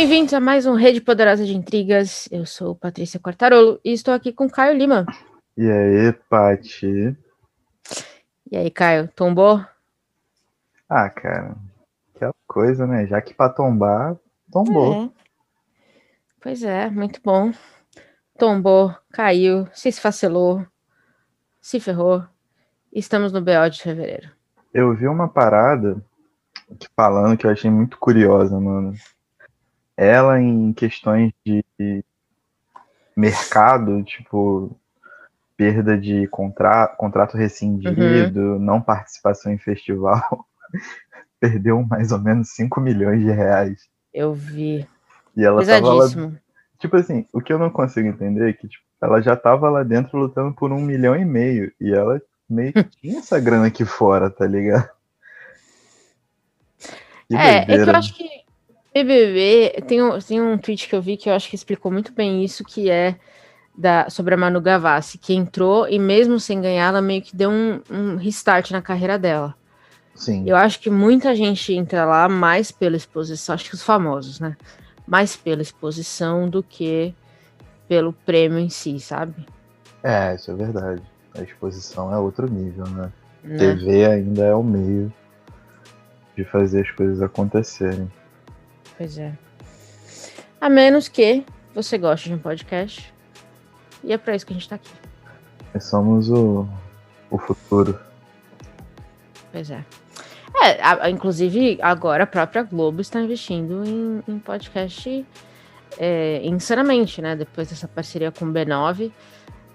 Bem-vindos a mais um Rede Poderosa de Intrigas. Eu sou Patrícia Quartarolo e estou aqui com Caio Lima. E aí, Pati? E aí, Caio, tombou? Ah, cara, aquela coisa, né? Já que pra tombar, tombou. É. Pois é, muito bom. Tombou, caiu, se esfacelou, se ferrou. Estamos no BO de fevereiro. Eu vi uma parada falando que eu achei muito curiosa, mano. Ela em questões de mercado, tipo, perda de contra contrato rescindido, uhum. não participação em festival, perdeu mais ou menos 5 milhões de reais. Eu vi. E ela tava lá, Tipo assim, o que eu não consigo entender é que tipo, ela já tava lá dentro lutando por um milhão e meio. E ela meio que tinha essa grana aqui fora, tá ligado? Que é, doideira. é que eu acho que BBB tem um, tem um tweet que eu vi que eu acho que explicou muito bem isso, que é da, sobre a Manu Gavassi, que entrou e mesmo sem ganhar, ela meio que deu um, um restart na carreira dela. Sim. Eu acho que muita gente entra lá mais pela exposição, acho que os famosos, né? Mais pela exposição do que pelo prêmio em si, sabe? É, isso é verdade. A exposição é outro nível, né? né? TV ainda é o meio de fazer as coisas acontecerem. Pois é. A menos que você goste de um podcast. E é para isso que a gente tá aqui. Nós somos o, o futuro. Pois é. É, a, inclusive, agora a própria Globo está investindo em, em podcast é, insanamente, né? Depois dessa parceria com o B9.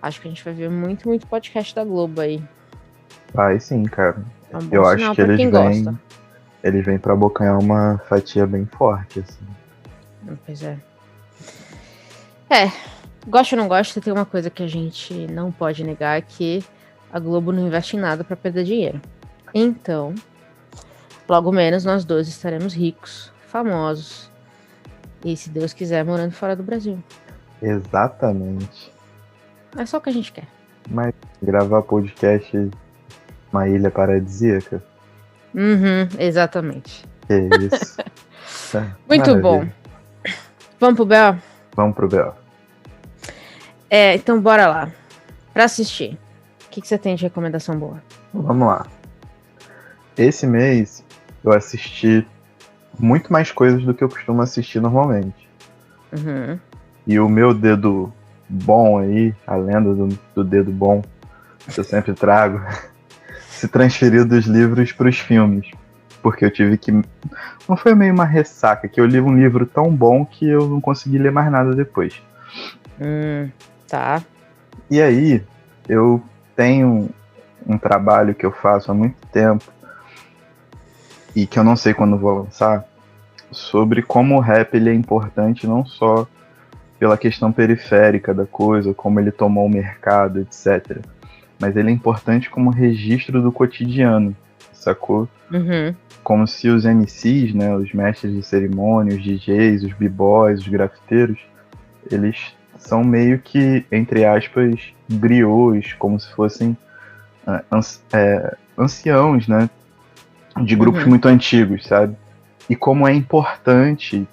Acho que a gente vai ver muito, muito podcast da Globo aí. Vai sim, cara. É um Eu acho que eles vêm. Gosta. Eles vêm pra abocanhar uma fatia bem forte, assim. Pois é. É, gosto ou não gosto, tem uma coisa que a gente não pode negar que a Globo não investe em nada para perder dinheiro. Então, logo menos nós dois estaremos ricos, famosos. E se Deus quiser, morando fora do Brasil. Exatamente. É só o que a gente quer. Mas gravar podcast uma ilha paradisíaca? Uhum, exatamente. Que isso. Tá, Muito Maravilha. bom. Vamos pro B.O.? Vamos pro B.O. É, então bora lá. Pra assistir, o que, que você tem de recomendação boa? Vamos lá. Esse mês eu assisti muito mais coisas do que eu costumo assistir normalmente. Uhum. E o meu dedo bom aí, a lenda do, do dedo bom, que eu sempre trago, se transferiu dos livros para os filmes. Porque eu tive que. Não foi meio uma ressaca, que eu li um livro tão bom que eu não consegui ler mais nada depois. Hum, tá. E aí, eu tenho um trabalho que eu faço há muito tempo e que eu não sei quando vou lançar sobre como o rap ele é importante não só pela questão periférica da coisa, como ele tomou o mercado, etc mas ele é importante como registro do cotidiano, sacou? Uhum. Como se os MCs, né, os mestres de cerimônia, os DJs, os b-boys, os grafiteiros, eles são meio que, entre aspas, griots, como se fossem uh, é, anciãos, né, de grupos uhum. muito antigos, sabe? E como é importante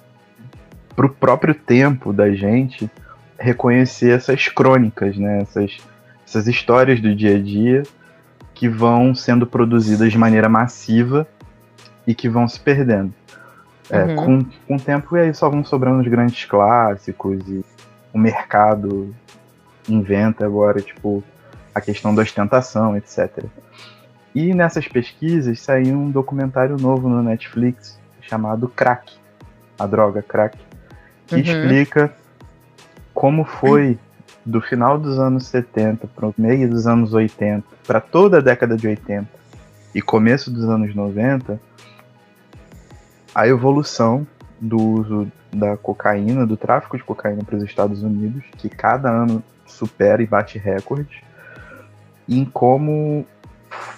para o próprio tempo da gente reconhecer essas crônicas, né, essas essas histórias do dia a dia que vão sendo produzidas de maneira massiva e que vão se perdendo. É, uhum. com, com o tempo, e aí só vão sobrando os grandes clássicos e o mercado inventa agora, tipo, a questão da ostentação, etc. E nessas pesquisas saiu um documentário novo no Netflix chamado Crack, a droga crack, que uhum. explica como foi do final dos anos 70 para o meio dos anos 80, para toda a década de 80 e começo dos anos 90, a evolução do uso da cocaína, do tráfico de cocaína para os Estados Unidos, que cada ano supera e bate recordes, em como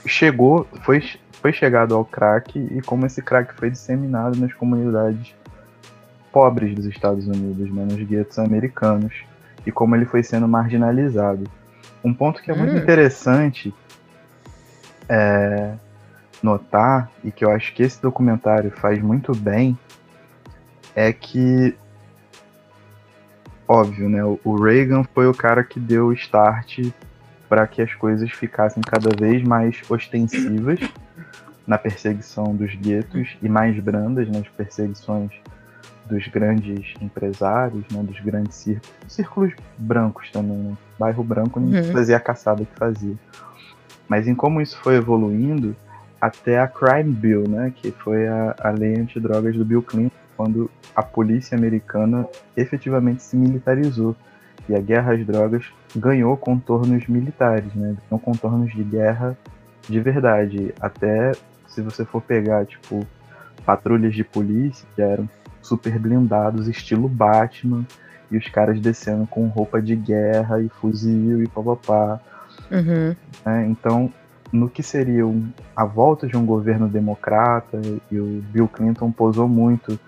chegou, foi, foi chegado ao crack e como esse crack foi disseminado nas comunidades pobres dos Estados Unidos, né, nos guetos americanos e como ele foi sendo marginalizado. Um ponto que é muito hum. interessante é, notar, e que eu acho que esse documentário faz muito bem, é que óbvio, né? O Reagan foi o cara que deu o start para que as coisas ficassem cada vez mais ostensivas na perseguição dos guetos e mais brandas nas perseguições dos grandes empresários, né, dos grandes círculos, círculos brancos também, né? bairro branco não uhum. fazia a caçada que fazia. Mas em como isso foi evoluindo, até a Crime Bill, né, que foi a, a lei antidrogas do Bill Clinton, quando a polícia americana efetivamente se militarizou e a guerra às drogas ganhou contornos militares, né, não contornos de guerra de verdade. Até se você for pegar, tipo, patrulhas de polícia que eram super blindados, estilo Batman, e os caras descendo com roupa de guerra e fuzil e papapá. Uhum. É, então, no que seria um, a volta de um governo democrata, e o Bill Clinton posou muito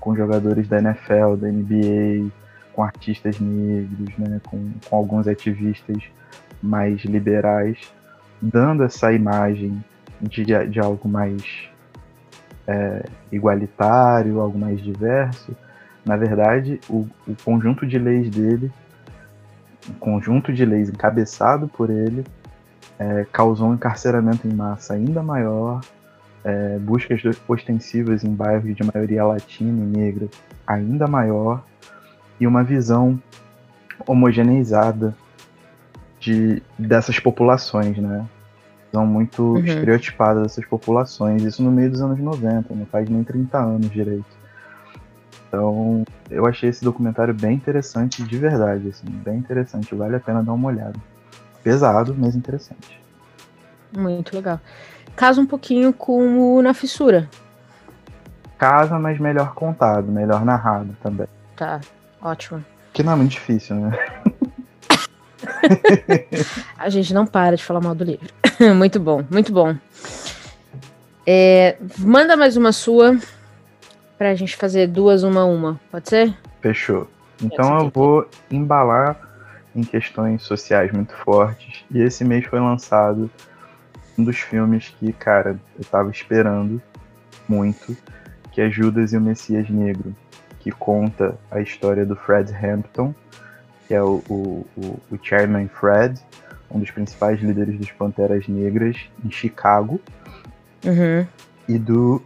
com jogadores da NFL, da NBA, com artistas negros, né, com, com alguns ativistas mais liberais, dando essa imagem de, de algo mais é, igualitário, algo mais diverso. Na verdade, o, o conjunto de leis dele, o conjunto de leis encabeçado por ele, é, causou um encarceramento em massa ainda maior, é, buscas ostensivas em bairros de maioria latina e negra ainda maior, e uma visão homogeneizada de, dessas populações, né? Visão muito uhum. estereotipada dessas populações, isso no meio dos anos 90, não faz nem 30 anos direito. Então, eu achei esse documentário bem interessante de verdade, assim, bem interessante, vale a pena dar uma olhada. Pesado, mas interessante. Muito legal. Casa um pouquinho com o Na Fissura. Casa, mas melhor contado, melhor narrado também. Tá, ótimo. Que não é muito difícil, né? a gente não para de falar mal do livro. muito bom, muito bom. É, manda mais uma sua pra gente fazer duas uma uma, pode ser? Fechou. Então eu vou embalar em questões sociais muito fortes. E esse mês foi lançado um dos filmes que, cara, eu tava esperando muito, que é Judas e o Messias Negro, que conta a história do Fred Hampton, que é o, o, o, o Chairman Fred, um dos principais líderes dos Panteras Negras em Chicago, uhum. e do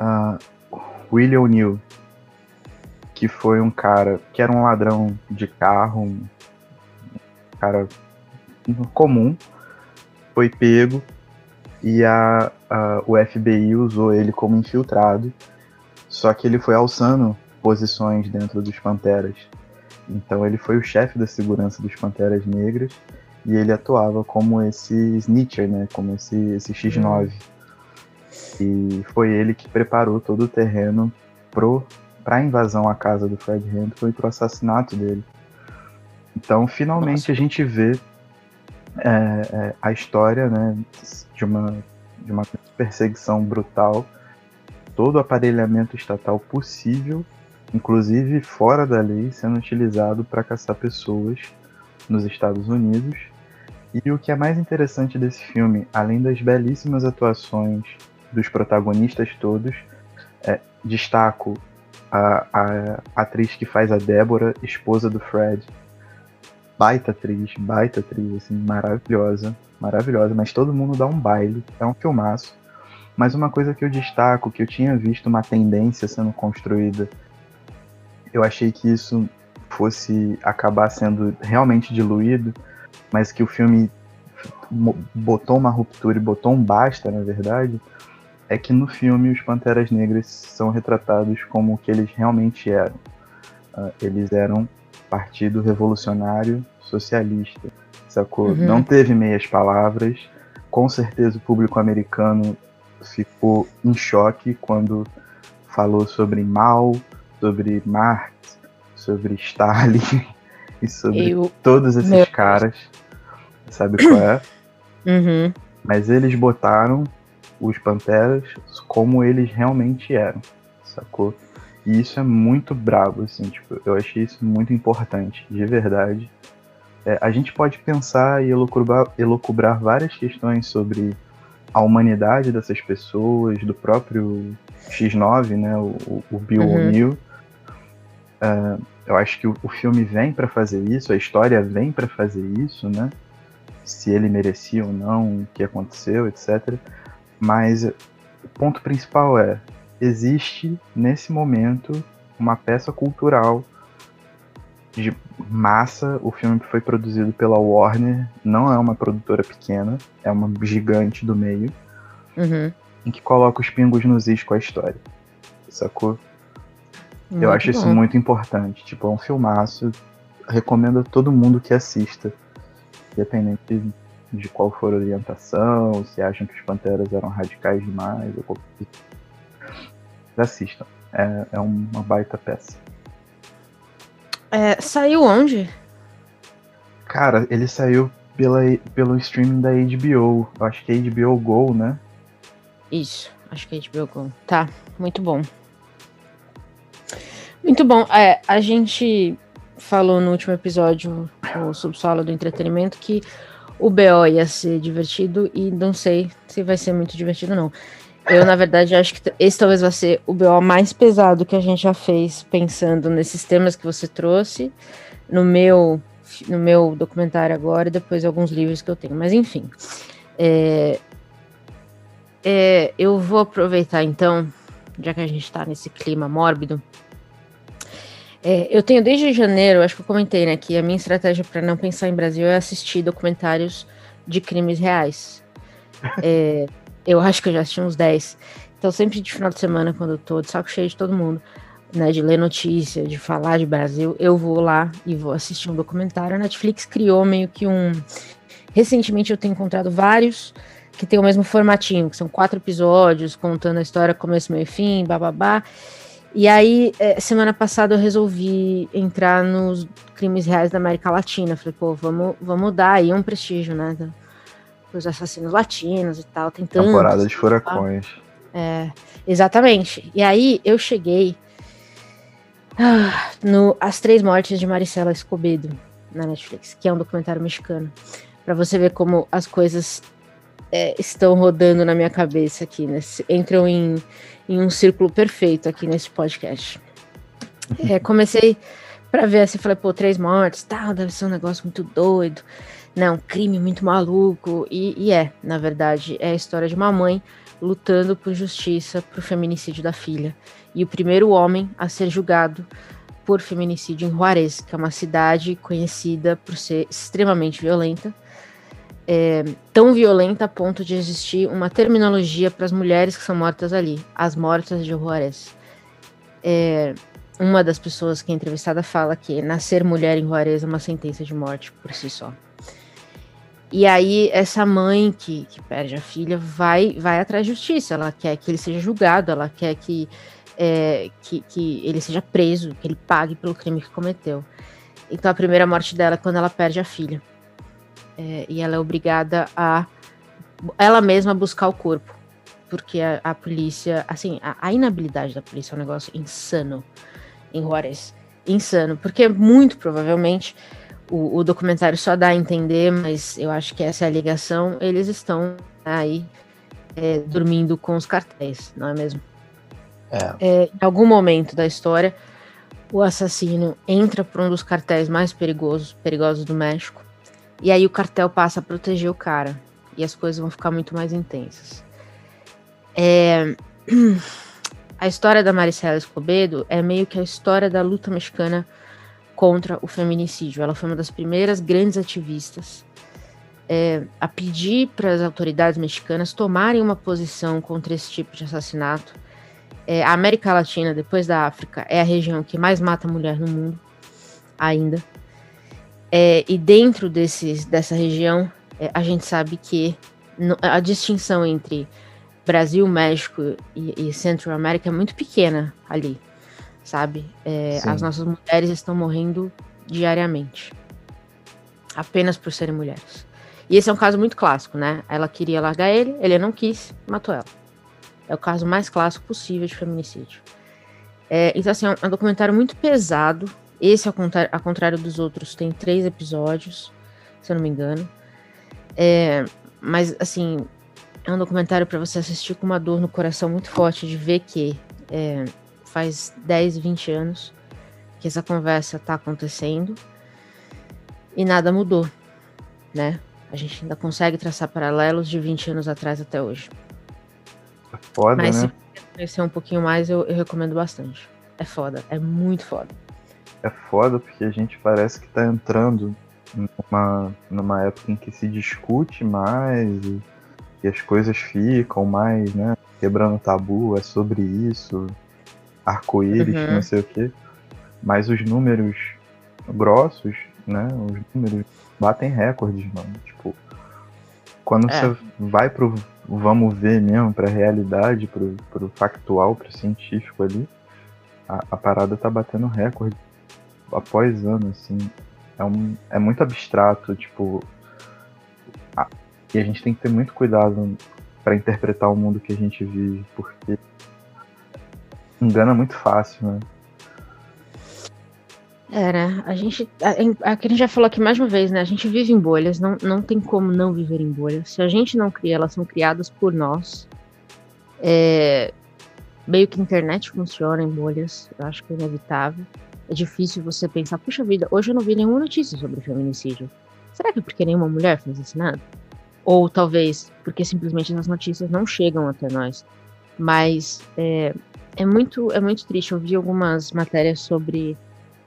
uh, William O'Neill, que foi um cara que era um ladrão de carro, um cara comum, foi pego e a, a, o FBI usou ele como infiltrado, só que ele foi alçando posições dentro dos Panteras. Então ele foi o chefe da segurança dos Panteras Negras e ele atuava como esse snitcher, né, como esse, esse X9. Uhum. E foi ele que preparou todo o terreno para a invasão à casa do Fred Hampton e para o assassinato dele. Então, finalmente Nossa. a gente vê é, é, a história né, de, uma, de uma perseguição brutal, todo o aparelhamento estatal possível, inclusive fora da lei, sendo utilizado para caçar pessoas nos Estados Unidos. E o que é mais interessante desse filme, além das belíssimas atuações dos protagonistas todos, é, destaco a, a, atriz que faz a Débora, esposa do Fred. Baita atriz, baita atriz, assim, maravilhosa, maravilhosa, mas todo mundo dá um baile, é um filmaço. Mas uma coisa que eu destaco, que eu tinha visto uma tendência sendo construída, eu achei que isso fosse acabar sendo realmente diluído, mas que o filme botou uma ruptura e botou um basta, na verdade, é que no filme os Panteras Negras são retratados como o que eles realmente eram. Uh, eles eram Partido Revolucionário Socialista, sacou? Uhum. Não teve meias palavras. Com certeza o público americano ficou em choque quando falou sobre Mao, sobre Marx, sobre Stalin e sobre Eu... todos esses Meu... caras. Sabe qual é? Uhum. Mas eles botaram os Panteras como eles realmente eram, sacou? E isso é muito brabo, assim, tipo, eu achei isso muito importante, de verdade. É, a gente pode pensar e elocubrar, elocubrar várias questões sobre a humanidade dessas pessoas, do próprio X9, né, o, o Bill uhum. O'Neill, Uh, eu acho que o, o filme vem para fazer isso, a história vem para fazer isso, né? Se ele merecia ou não, o que aconteceu, etc. Mas o ponto principal é: existe nesse momento uma peça cultural de massa. O filme foi produzido pela Warner, não é uma produtora pequena, é uma gigante do meio, uhum. em que coloca os pingos nos is com a história. Sacou? Muito Eu acho isso bom. muito importante. Tipo, é um filmaço. Recomendo a todo mundo que assista. Independente de qual for a orientação, se acham que os Panteras eram radicais demais, ou qualquer. Assistam. É, é uma baita peça. É, saiu onde? Cara, ele saiu pela, pelo streaming da HBO. Eu acho que é HBO Go, né? Isso, acho que é HBO Go. Tá, muito bom. Muito bom. É, a gente falou no último episódio, o subsolo do entretenimento, que o BO ia ser divertido e não sei se vai ser muito divertido, não. Eu, na verdade, acho que esse talvez vai ser o BO mais pesado que a gente já fez, pensando nesses temas que você trouxe, no meu, no meu documentário agora e depois alguns livros que eu tenho. Mas, enfim. É, é, eu vou aproveitar, então, já que a gente tá nesse clima mórbido. É, eu tenho desde janeiro, acho que eu comentei, né, que a minha estratégia para não pensar em Brasil é assistir documentários de crimes reais. É, eu acho que eu já assisti uns 10. Então, sempre de final de semana, quando eu tô de saco cheio de todo mundo, né, de ler notícia, de falar de Brasil, eu vou lá e vou assistir um documentário. A Netflix criou meio que um. Recentemente eu tenho encontrado vários que tem o mesmo formatinho, que são quatro episódios contando a história começo, meio e fim, bababá. E aí, é, semana passada eu resolvi entrar nos crimes reais da América Latina. Falei, pô, vamos, vamos dar aí um prestígio, né? Dos assassinos latinos e tal. Tem tantos, Temporada de tá? furacões. É, exatamente. E aí eu cheguei ah, no As Três Mortes de Maricela Escobedo na Netflix, que é um documentário mexicano. Pra você ver como as coisas é, estão rodando na minha cabeça aqui, nesse, entram em, em um círculo perfeito aqui nesse podcast. É, comecei pra ver assim, falei, pô, três mortes, tal, deve ser um negócio muito doido, né, um crime muito maluco, e, e é, na verdade, é a história de uma mãe lutando por justiça pro feminicídio da filha, e o primeiro homem a ser julgado por feminicídio em Juarez, que é uma cidade conhecida por ser extremamente violenta, é, tão violenta a ponto de existir uma terminologia para as mulheres que são mortas ali, as mortas de Juarez. É, uma das pessoas que é entrevistada fala que nascer mulher em Juarez é uma sentença de morte por si só. E aí essa mãe que, que perde a filha vai vai atrás de justiça. Ela quer que ele seja julgado, ela quer que, é, que, que ele seja preso, que ele pague pelo crime que cometeu. Então a primeira morte dela é quando ela perde a filha. É, e ela é obrigada a ela mesma buscar o corpo. Porque a, a polícia, assim, a, a inabilidade da polícia é um negócio insano em Juarez. Insano, porque muito provavelmente o, o documentário só dá a entender, mas eu acho que essa é a ligação. Eles estão aí é, dormindo com os cartéis, não é mesmo? É. É, em algum momento da história, o assassino entra para um dos cartéis mais perigosos, perigosos do México, e aí o cartel passa a proteger o cara, e as coisas vão ficar muito mais intensas. É, a história da Maricela Escobedo é meio que a história da luta mexicana contra o feminicídio. Ela foi uma das primeiras grandes ativistas é, a pedir para as autoridades mexicanas tomarem uma posição contra esse tipo de assassinato. É, a América Latina, depois da África, é a região que mais mata mulher no mundo, ainda. É, e dentro desses, dessa região, é, a gente sabe que a distinção entre Brasil, México e, e Central América é muito pequena ali, sabe? É, as nossas mulheres estão morrendo diariamente, apenas por serem mulheres. E esse é um caso muito clássico, né? Ela queria largar ele, ele não quis, matou ela. É o caso mais clássico possível de feminicídio. É, então, assim, é um, é um documentário muito pesado. Esse, ao contrário, ao contrário dos outros, tem três episódios, se eu não me engano. É, mas, assim, é um documentário para você assistir com uma dor no coração muito forte de ver que é, faz 10, 20 anos que essa conversa está acontecendo e nada mudou, né? A gente ainda consegue traçar paralelos de 20 anos atrás até hoje. É foda, Mas né? se conhecer um pouquinho mais, eu, eu recomendo bastante. É foda, é muito foda. É foda porque a gente parece que tá entrando numa, numa época em que se discute mais e, e as coisas ficam mais, né? Quebrando tabu, é sobre isso, arco-íris, Uhum. não sei o quê. Mas os números grossos, né? Os números batem recordes, mano. Tipo, quando É. você vai pro vamos ver mesmo, pra realidade, pro, pro factual, pro científico ali, a, a parada tá batendo recorde após ano, assim. É, um, é muito abstrato, tipo. a- e a gente tem que ter muito cuidado pra interpretar o mundo que a gente vive, porque engana muito fácil, né? Era, a gente. A, a, que a gente já falou aqui mais uma vez, né? A gente vive em bolhas, não, não tem como não viver em bolhas. Se a gente não cria, elas são criadas por nós. É, meio que a internet funciona em bolhas, eu acho que é inevitável. É difícil você pensar, puxa vida, hoje eu não vi nenhuma notícia sobre feminicídio. Será que é porque nenhuma mulher foi assassinada? Ou talvez porque simplesmente as notícias não chegam até nós. Mas é, é, muito, é muito triste. Eu vi algumas matérias sobre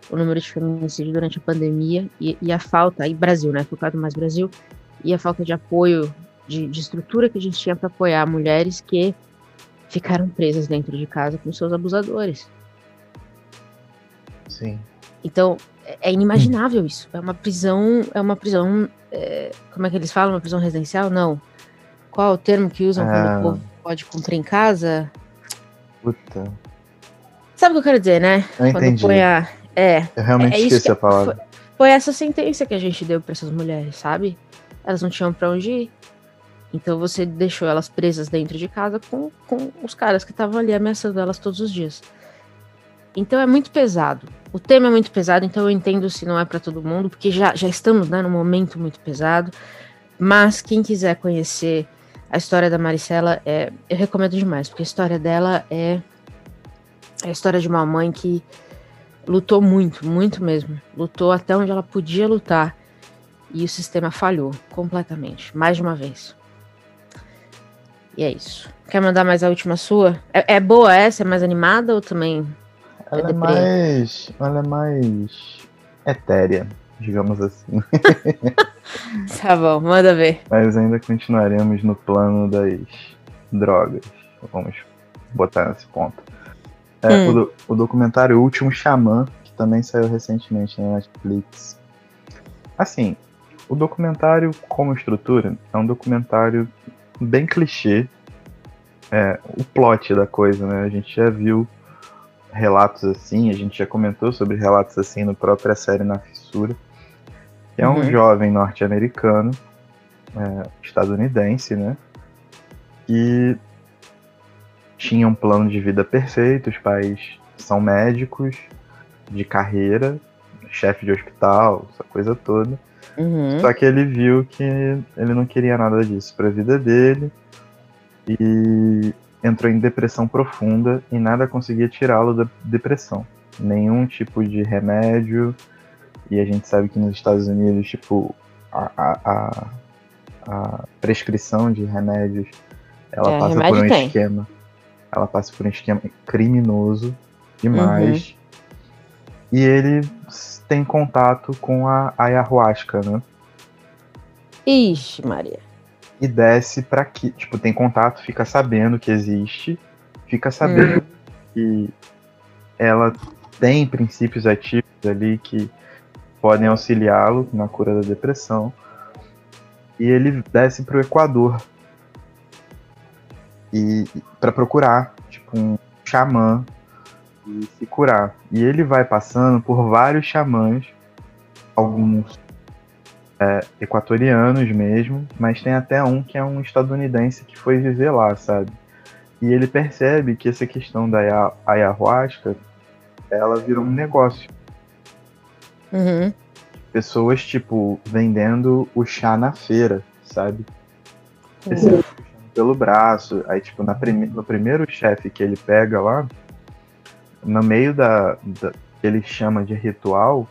o número de feminicídio durante a pandemia e, e a falta, aí Brasil, né, focado mais Brasil, e a falta de apoio, de, de estrutura que a gente tinha para apoiar mulheres que ficaram presas dentro de casa com seus abusadores. Sim. Então, é, é inimaginável isso. É uma prisão, é uma prisão, é, como é que eles falam, uma prisão residencial? Não. Qual é o termo que usam quando Ah. o povo pode cumprir em casa? Puta. Sabe o que eu quero dizer, né? Eu Quando entendi. põe a, é, Eu realmente É esqueci que- a palavra. foi essa sentença que a gente deu para essas mulheres, sabe? Elas não tinham para onde ir. Então você deixou elas presas dentro de casa com, com os caras que estavam ali ameaçando elas todos os dias. Então é muito pesado. O tema é muito pesado, então eu entendo se não é para todo mundo, porque já, já estamos né, num momento muito pesado. Mas quem quiser conhecer a história da Maricela, é, eu recomendo demais, porque a história dela é, é a história de uma mãe que lutou muito, muito mesmo. Lutou até onde ela podia lutar. E o sistema falhou completamente, mais de uma vez. E é isso. Quer mandar mais a última sua? É, é boa essa? É mais animada ou também? Ela é deprê. mais. Ela é mais etérea, digamos assim. Tá bom, manda ver. Mas ainda continuaremos no plano das drogas. Vamos botar nesse ponto. É, Hum. o, do- o documentário Último Xamã, que também saiu recentemente na Netflix. Assim, o documentário, como estrutura, é um documentário bem clichê. É, o plot da coisa, né? A gente já viu relatos assim, a gente já comentou sobre relatos assim no própria série Na Fissura. Que é um Uhum. jovem norte-americano, é, estadunidense, né? Que tinha um plano de vida perfeito, os pais são médicos de carreira, chefe de hospital, essa coisa toda. Uhum. Só que ele viu que ele não queria nada disso pra vida dele e entrou em depressão profunda e nada conseguia tirá-lo da depressão. Nenhum tipo de remédio. E a gente sabe que nos Estados Unidos, tipo, a, a, a- a prescrição de remédios ela É, passa por um tem. esquema. Ela passa por um esquema criminoso demais. Uhum. E ele tem contato com a ayahuasca, né? Ixi, Maria. E desce pra aqui. Tipo, tem contato, fica sabendo que existe, fica sabendo que ela tem princípios ativos ali que podem auxiliá-lo na cura da depressão. E ele desce pro Equador. E para procurar, tipo, um xamã e se curar. E ele vai passando por vários xamãs, alguns é, equatorianos mesmo, mas tem até um que é um estadunidense que foi viver lá, sabe? E ele percebe que essa questão da aya- ayahuasca, ela virou um negócio. Uhum. Pessoas, tipo, vendendo o chá na feira, sabe? Esse Uhum. pelo braço. Aí, tipo, na prime- no primeiro chefe que ele pega lá, no meio da, da, ele chama de ritual,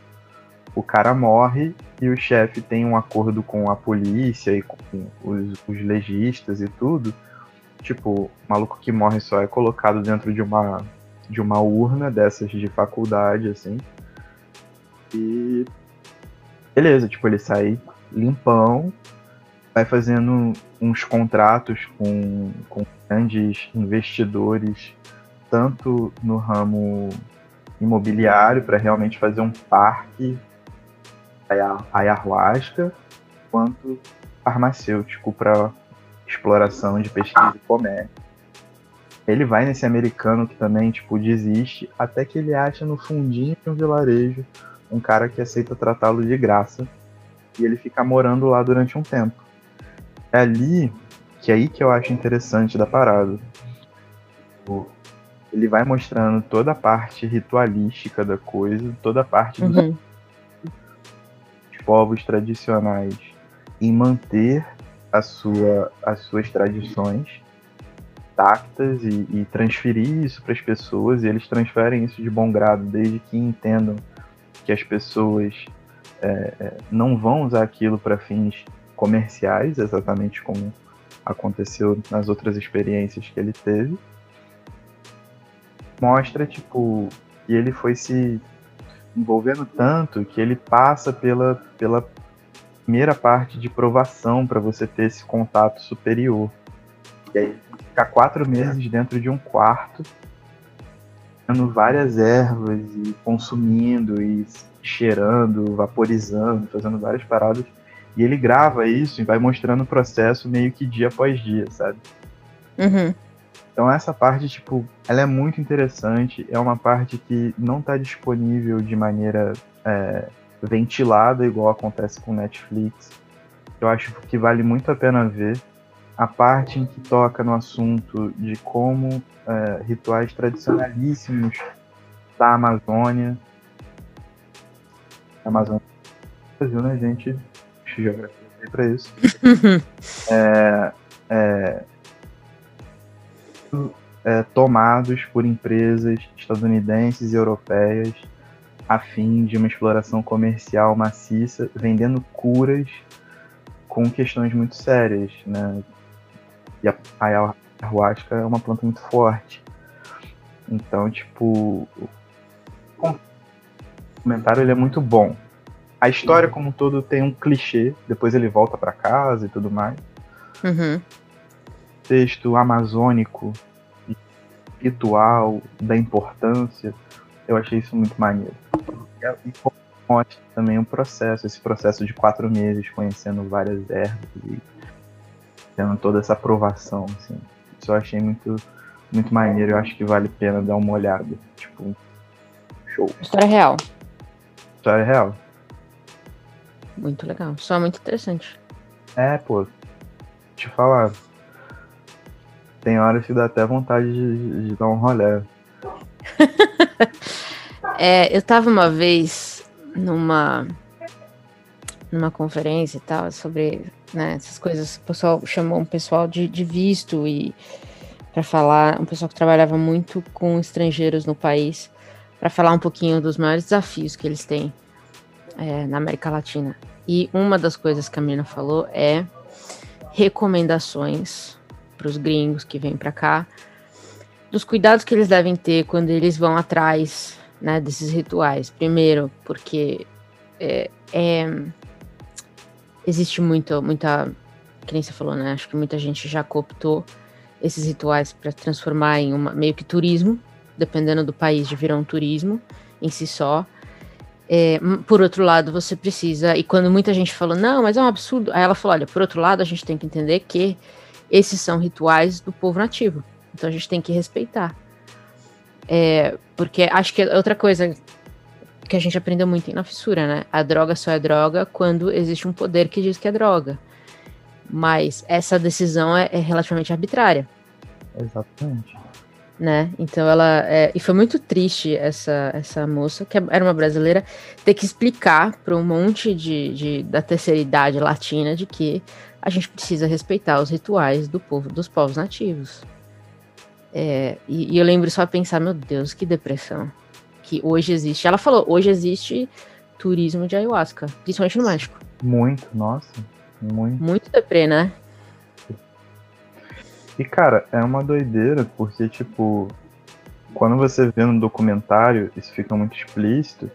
o cara morre e o chefe tem um acordo com a polícia e com os, os legistas e tudo. Tipo, o maluco que morre só é colocado dentro de uma, de uma urna dessas de faculdade, assim. E. Beleza, tipo, ele sai limpão, vai fazendo uns contratos com, com grandes investidores, tanto no ramo imobiliário, para realmente fazer um parque ayahuasca, quanto farmacêutico para exploração de pesquisa e comércio. Ele vai nesse americano que também, tipo, desiste, até que ele acha no fundinho de um vilarejo um cara que aceita tratá-lo de graça e ele fica morando lá durante um tempo. É ali que é aí que eu acho interessante da parada. Ele vai mostrando toda a parte ritualística da coisa, toda a parte uhum. dos povos tradicionais em manter a sua, as suas tradições intactas e, e transferir isso para as pessoas, e eles transferem isso de bom grado, desde que entendam que as pessoas é, é não vão usar aquilo para fins comerciais, exatamente como aconteceu nas outras experiências que ele teve. Mostra, tipo, que ele foi se envolvendo tanto que ele passa pela, pela primeira parte de provação para você ter esse contato superior. E aí ficar quatro meses dentro de um quarto, tendo várias ervas e consumindo e cheirando, vaporizando, fazendo várias paradas. E ele grava isso e vai mostrando o processo meio que dia após dia, sabe? Uhum. Então essa parte, tipo, ela é muito interessante, é uma parte que não está disponível de maneira é, ventilada, igual acontece com Netflix. Eu acho que vale muito a pena ver a parte em que toca no assunto de como é, rituais tradicionalíssimos da Amazônia. Amazônia Brasil, né, gente? Geografia para isso. é, é, é, tomados por empresas estadunidenses e europeias a fim de uma exploração comercial maciça, vendendo curas com questões muito sérias, né? E a ayahuasca é uma planta muito forte. Então, tipo, o comentário ele é muito bom. A história como um todo tem um clichê, depois ele volta para casa e tudo mais. Uhum texto amazônico, ritual, da importância, eu achei isso muito maneiro. E mostra também um processo, esse processo de quatro meses, conhecendo várias ervas e tendo toda essa aprovação, assim. Isso eu achei muito, muito maneiro, eu acho que vale a pena dar uma olhada. Tipo, show. História real. História real. Muito legal, só muito interessante. É, pô, te falar, tem horas que dá até vontade de, de dar um rolé. é, eu tava uma vez numa numa conferência e tal sobre né, essas coisas. O pessoal chamou um pessoal de, de visto e para falar, um pessoal que trabalhava muito com estrangeiros no país, para falar um pouquinho dos maiores desafios que eles têm é, na América Latina. E uma das coisas que a menina falou é recomendações para os gringos que vêm para cá, dos cuidados que eles devem ter quando eles vão atrás né, desses rituais. Primeiro, porque é, é, existe muito, muita, que nem você falou, né? Acho que muita gente já cooptou esses rituais para transformar em uma, meio que turismo, dependendo do país, de virar um turismo em si só. É, por outro lado, você precisa, e quando muita gente falou, não, mas é um absurdo, aí ela falou: olha, por outro lado, a gente tem que entender que esses são rituais do povo nativo. Então a gente tem que respeitar. É, porque acho que é outra coisa que a gente aprendeu muito na fissura, né? A droga só é droga quando existe um poder que diz que é droga. Mas essa decisão é, é relativamente arbitrária. Exatamente. Né? Então ela. É, e foi muito triste essa, essa moça, que era uma brasileira, ter que explicar para um monte de, de, da terceira idade latina de que a gente precisa respeitar os rituais do povo, dos povos nativos. É, e, e, eu lembro só pensar, meu Deus, que depressão. que hoje existe. Ela falou, hoje existe turismo de ayahuasca, principalmente no México. Muito, nossa, muito. Muito deprê, né? E, cara, é uma doideira, porque, tipo, quando você vê no documentário, isso fica muito explícito,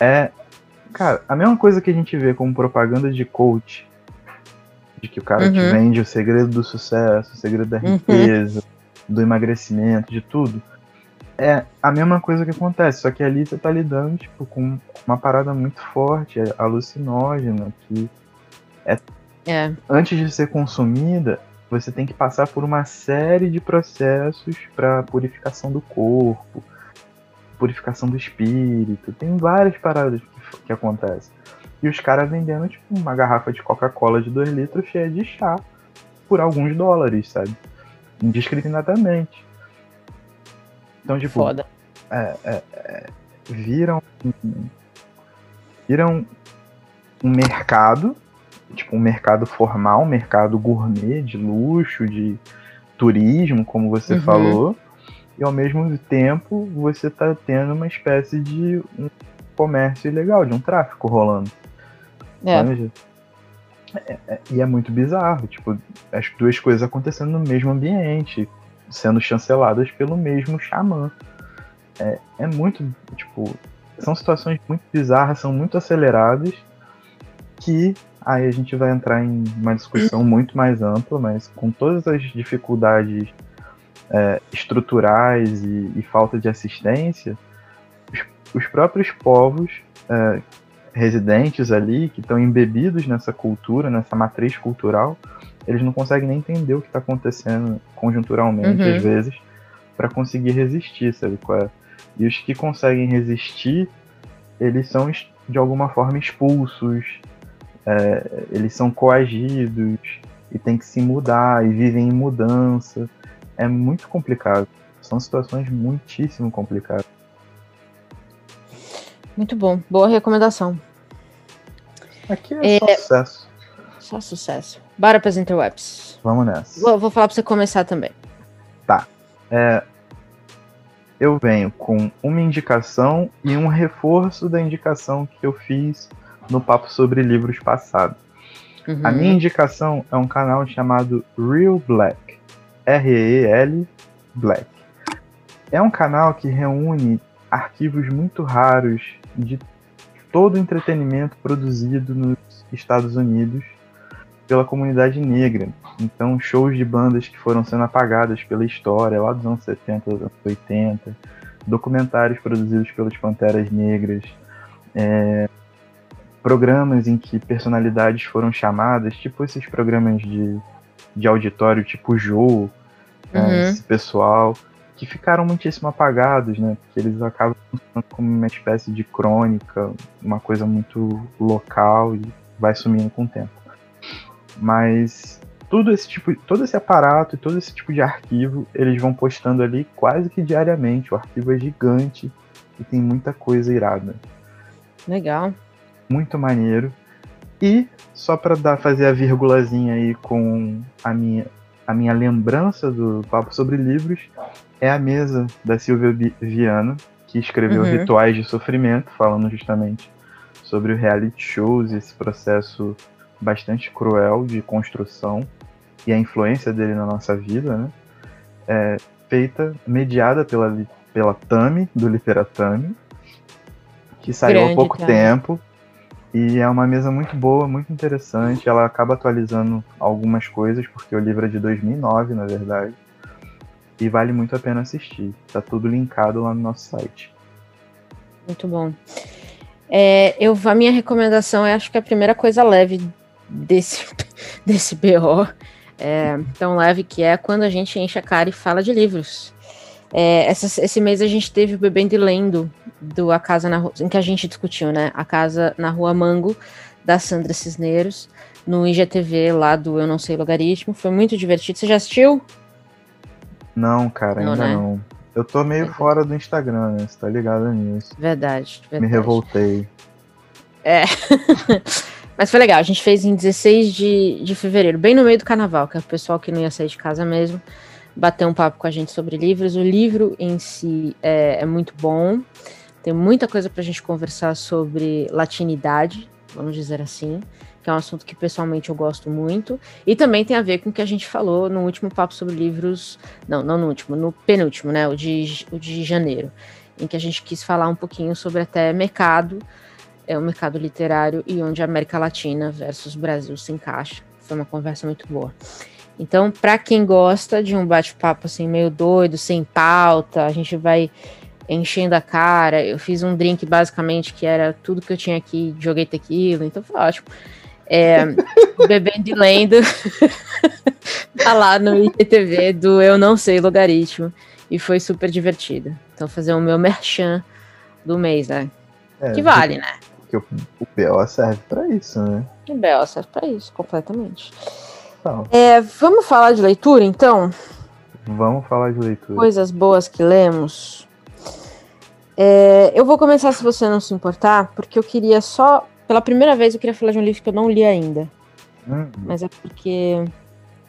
é, cara, a mesma coisa que a gente vê como propaganda de coach, de que o cara uhum. te vende o segredo do sucesso, o segredo da uhum. riqueza, uhum. do emagrecimento, de tudo. É a mesma coisa que acontece, só que ali você tá lidando, tipo, com uma parada muito forte, é alucinógena, que é, é. antes de ser consumida, você tem que passar por uma série de processos para purificação do corpo, purificação do espírito. Tem várias paradas que, que acontecem. E os caras vendendo, tipo, uma garrafa de Coca-Cola de 2 litros cheia de chá por alguns dólares, sabe? Indiscriminadamente. Então, tipo. Foda. É, é, é, viram. Viram um mercado tipo um mercado formal, um mercado gourmet, de luxo, de turismo, como você uhum. falou, e ao mesmo tempo você está tendo uma espécie de um comércio ilegal, de um tráfico rolando. É. É, é, e é muito bizarro, tipo, as duas coisas acontecendo no mesmo ambiente, sendo chanceladas pelo mesmo xamã. É, é muito, tipo, são situações muito bizarras, são muito aceleradas, que Aí a gente vai entrar em uma discussão muito mais ampla, mas com todas as dificuldades é, estruturais e, e, falta de assistência, os, os próprios povos é, residentes ali, que estão embebidos nessa cultura, nessa matriz cultural, eles não conseguem nem entender o que está acontecendo conjunturalmente, uhum. às vezes, para conseguir resistir, sabe qual é? E os que conseguem resistir, eles são de alguma forma expulsos, é, eles são coagidos e tem que se mudar e vivem em mudança. É muito complicado. São situações muitíssimo complicadas. Muito bom. Boa recomendação. Aqui é, é só sucesso. Só sucesso. Bora para as interwebs. Vamos nessa. Vou, vou falar para você começar também. Tá. É, eu venho com uma indicação e um reforço da indicação que eu fiz no papo sobre livros passado. Uhum. A minha indicação é um canal chamado Real Black. R-E-E-L Black. É um canal que reúne arquivos muito raros de todo o entretenimento produzido nos Estados Unidos pela comunidade negra. Então, shows de bandas que foram sendo apagadas pela história lá dos anos 70, anos 80, documentários produzidos pelas Panteras Negras, é, programas em que personalidades foram chamadas, tipo esses programas de, de auditório, tipo Joe, né, uhum. esse pessoal, que ficaram muitíssimo apagados, né? Porque eles acabam funcionando como uma espécie de crônica, uma coisa muito local e vai sumindo com o tempo. Mas tudo esse tipo, todo esse aparato e todo esse tipo de arquivo, eles vão postando ali quase que diariamente. O arquivo é gigante e tem muita coisa irada. Legal muito maneiro. E só para dar fazer a vírgulazinha aí com a minha a minha lembrança do papo sobre livros é a mesa da Silvia Viana, que escreveu uhum. Rituais de Sofrimento, falando justamente sobre o reality shows, esse processo bastante cruel de construção e a influência dele na nossa vida, né? É, feita, mediada pela, pela Tami, do Literatami, que saiu Grande, há pouco tempo e é uma mesa muito boa, muito interessante. Ela acaba atualizando algumas coisas, porque o livro é de 2009, na verdade. E vale muito a pena assistir. Tá tudo linkado lá no nosso site. Muito bom. É, eu, a minha recomendação é, acho que a primeira coisa leve desse, desse BO, é, tão leve que é quando a gente enche a cara e fala de livros. É, essa, esse mês a gente teve o Bebendo e Lendo, do A Casa na Rua, em que a gente discutiu, né? A Casa na Rua Mango, da Sandra Cisneros, no IGTV lá do Eu Não Sei Logaritmo. Foi muito divertido. Você já assistiu? Não, cara, não, ainda né? não. Eu tô meio é. fora do Instagram, né? Você tá ligado nisso. Verdade, verdade. Me revoltei. É. Mas foi legal, a gente fez em 16 de, de fevereiro, bem no meio do carnaval, que é o pessoal que não ia sair de casa mesmo. Bater um papo com a gente sobre livros. O livro em si é, é muito bom, tem muita coisa para a gente conversar sobre latinidade, vamos dizer assim, que é um assunto que pessoalmente eu gosto muito, e também tem a ver com o que a gente falou no último papo sobre livros, não, não no último, no penúltimo, né, o de, o de janeiro, em que a gente quis falar um pouquinho sobre até mercado, é o mercado literário e onde a América Latina versus Brasil se encaixa. Foi uma conversa muito boa. Então, para quem gosta de um bate-papo assim meio doido, sem pauta, a gente vai enchendo a cara. Eu fiz um drink basicamente que era tudo que eu tinha aqui, joguei tequila, então foi ótimo. É, bebendo e lendo tá lá no ITV do Eu Não Sei Logaritmo e foi super divertido. Então fazer o meu merchan do mês, né? É, que vale, né? Porque o, o BO serve para isso, né? O BO serve para isso, completamente. É, vamos falar de leitura, então? Vamos falar de leitura. Coisas boas que lemos. É, eu vou começar, se você não se importar, porque eu queria só. Pela primeira vez, eu queria falar de um livro que eu não li ainda. Hum. Mas é porque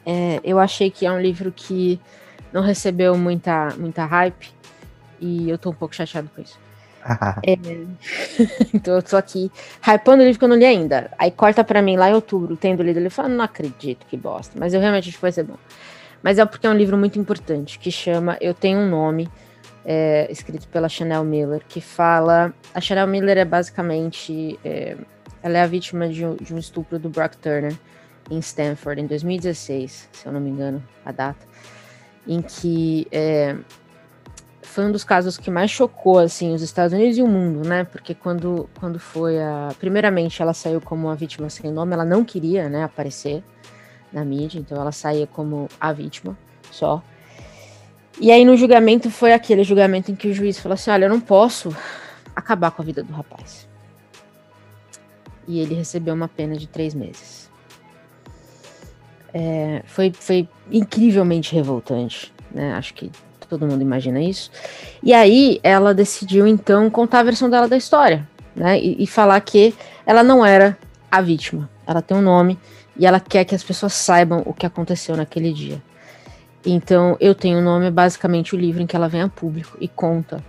é, eu achei que é um livro que não recebeu muita, muita hype. E eu tô um pouco chateado com isso. é, então eu tô aqui hypando o livro que eu não li ainda. Aí corta pra mim lá em outubro, tendo lido ele, fala, não acredito que bosta. Mas eu realmente acho que vai ser bom. Mas é porque é um livro muito importante, que chama Eu Tenho um Nome, é, escrito pela Chanel Miller, que fala. A Chanel Miller é basicamente. É, ela é a vítima de um, de um estupro do Brock Turner em Stanford em 2016, se eu não me engano, a data, em que é, foi um dos casos que mais chocou assim os Estados Unidos e o mundo, né? Porque quando, quando foi a primeiramente ela saiu como uma vítima sem nome, ela não queria, né, aparecer na mídia, então ela saía como a vítima só. E aí no julgamento foi aquele julgamento em que o juiz falou assim: "Olha, eu não posso acabar com a vida do rapaz". E ele recebeu uma pena de três meses. É, foi, foi incrivelmente revoltante, né? Acho que todo mundo imagina isso. E aí ela decidiu então contar a versão dela da história, né? E, e falar que ela não era a vítima. Ela tem um nome e ela quer que as pessoas saibam o que aconteceu naquele dia. Então, eu tenho o nome, é basicamente o livro em que ela vem a público e conta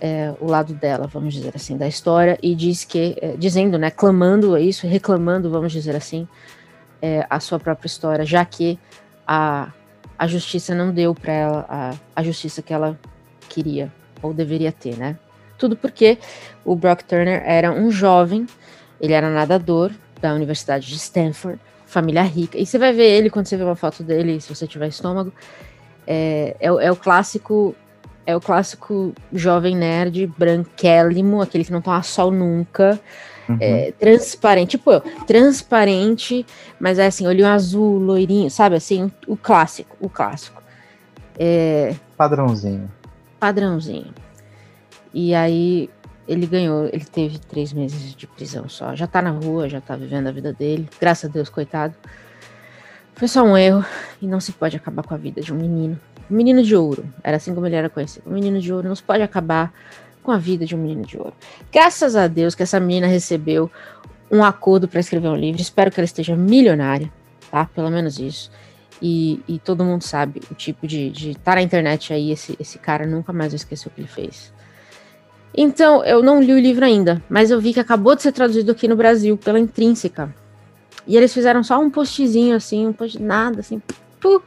é, o lado dela, vamos dizer assim, da história, e diz que, é, dizendo, né, clamando isso, reclamando, vamos dizer assim, é, a sua própria história, já que a, a justiça não deu para ela a, a justiça que ela queria ou deveria ter, né? Tudo porque o Brock Turner era um jovem, ele era nadador da Universidade de Stanford, família rica. E você vai ver ele quando você vê uma foto dele, se você tiver estômago. É, é, é o clássico. É o clássico jovem nerd, branquélimo, aquele que não toma sol nunca. Uhum. É, transparente, tipo eu, transparente, mas é assim, olhinho azul, loirinho, sabe assim, o clássico, o clássico. É, padrãozinho. Padrãozinho. E aí ele ganhou, ele teve três meses de prisão só. Já tá na rua, já tá vivendo a vida dele. Graças a Deus, coitado. Foi só um erro e não se pode acabar com a vida de um menino. Um menino de ouro, era assim como ele era conhecido. Um menino de ouro não se pode acabar com a vida de um menino de ouro. Graças a Deus que essa menina recebeu um acordo para escrever um livro. Espero que ela esteja milionária, tá? Pelo menos isso. E, e todo mundo sabe o tipo de estar tá na internet aí. Esse, esse cara nunca mais vai esquecer o que ele fez. Então, eu não li o livro ainda, mas eu vi que acabou de ser traduzido aqui no Brasil pela Intrínseca. E eles fizeram só um postzinho assim, um post nada, assim, puh,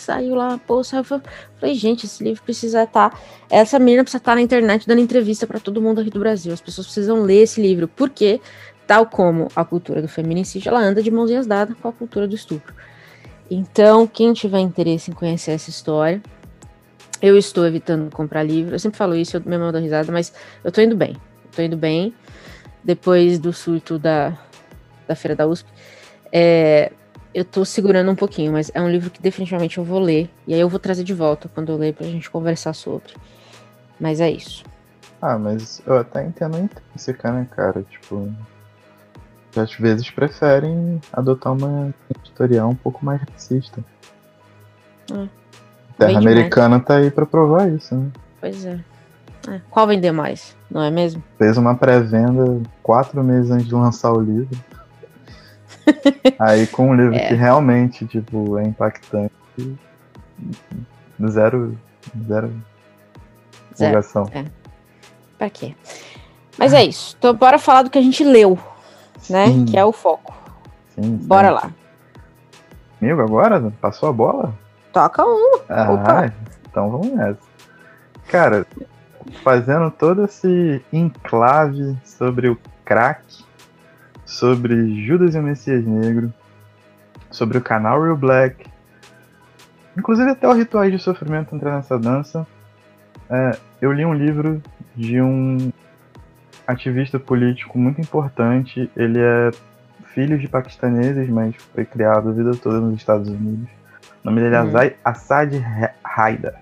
saiu lá, pô, saiu. Falei, gente, esse livro precisa estar. Tá, essa menina precisa estar tá na internet dando entrevista para todo mundo aqui do Brasil. As pessoas precisam ler esse livro, porque, tal como a cultura do feminicídio, ela anda de mãozinhas dadas com a cultura do estupro. Então, quem tiver interesse em conhecer essa história, eu estou evitando comprar livro. Eu sempre falo isso, eu me mando risada, mas eu tô indo bem. Eu tô indo bem. Depois do surto da, da Feira da USP. É, eu tô segurando um pouquinho, mas é um livro que definitivamente eu vou ler. E aí eu vou trazer de volta quando eu ler pra gente conversar sobre. Mas é isso. Ah, mas eu até entendo intrínseca, né, cara? Tipo. Às vezes preferem adotar uma editorial um pouco mais racista. É. Terra Americana tá aí pra provar isso, né? Pois é. é. Qual vender mais, não é mesmo? Fez uma pré-venda quatro meses antes de lançar o livro. Aí com um livro é. que realmente, tipo, é impactante. zero, zero empolgação. É. Pra quê? Mas é isso. Então, bora falar do que a gente leu, né? Sim. Que é o foco. Sim, Bora lá. Amigo, agora? Passou a bola? Toca um. Ah, Opa. então vamos nessa. Cara, fazendo todo esse enclave sobre o crack, sobre Judas e o Messias Negro, sobre o canal Real Black, inclusive até o Rituais de Sofrimento entra nessa dança. é, eu li um livro de um ativista político muito importante. Ele é filho de paquistaneses, mas foi criado a vida toda nos Estados Unidos. O nome dele é Uhum. Assad Haidar.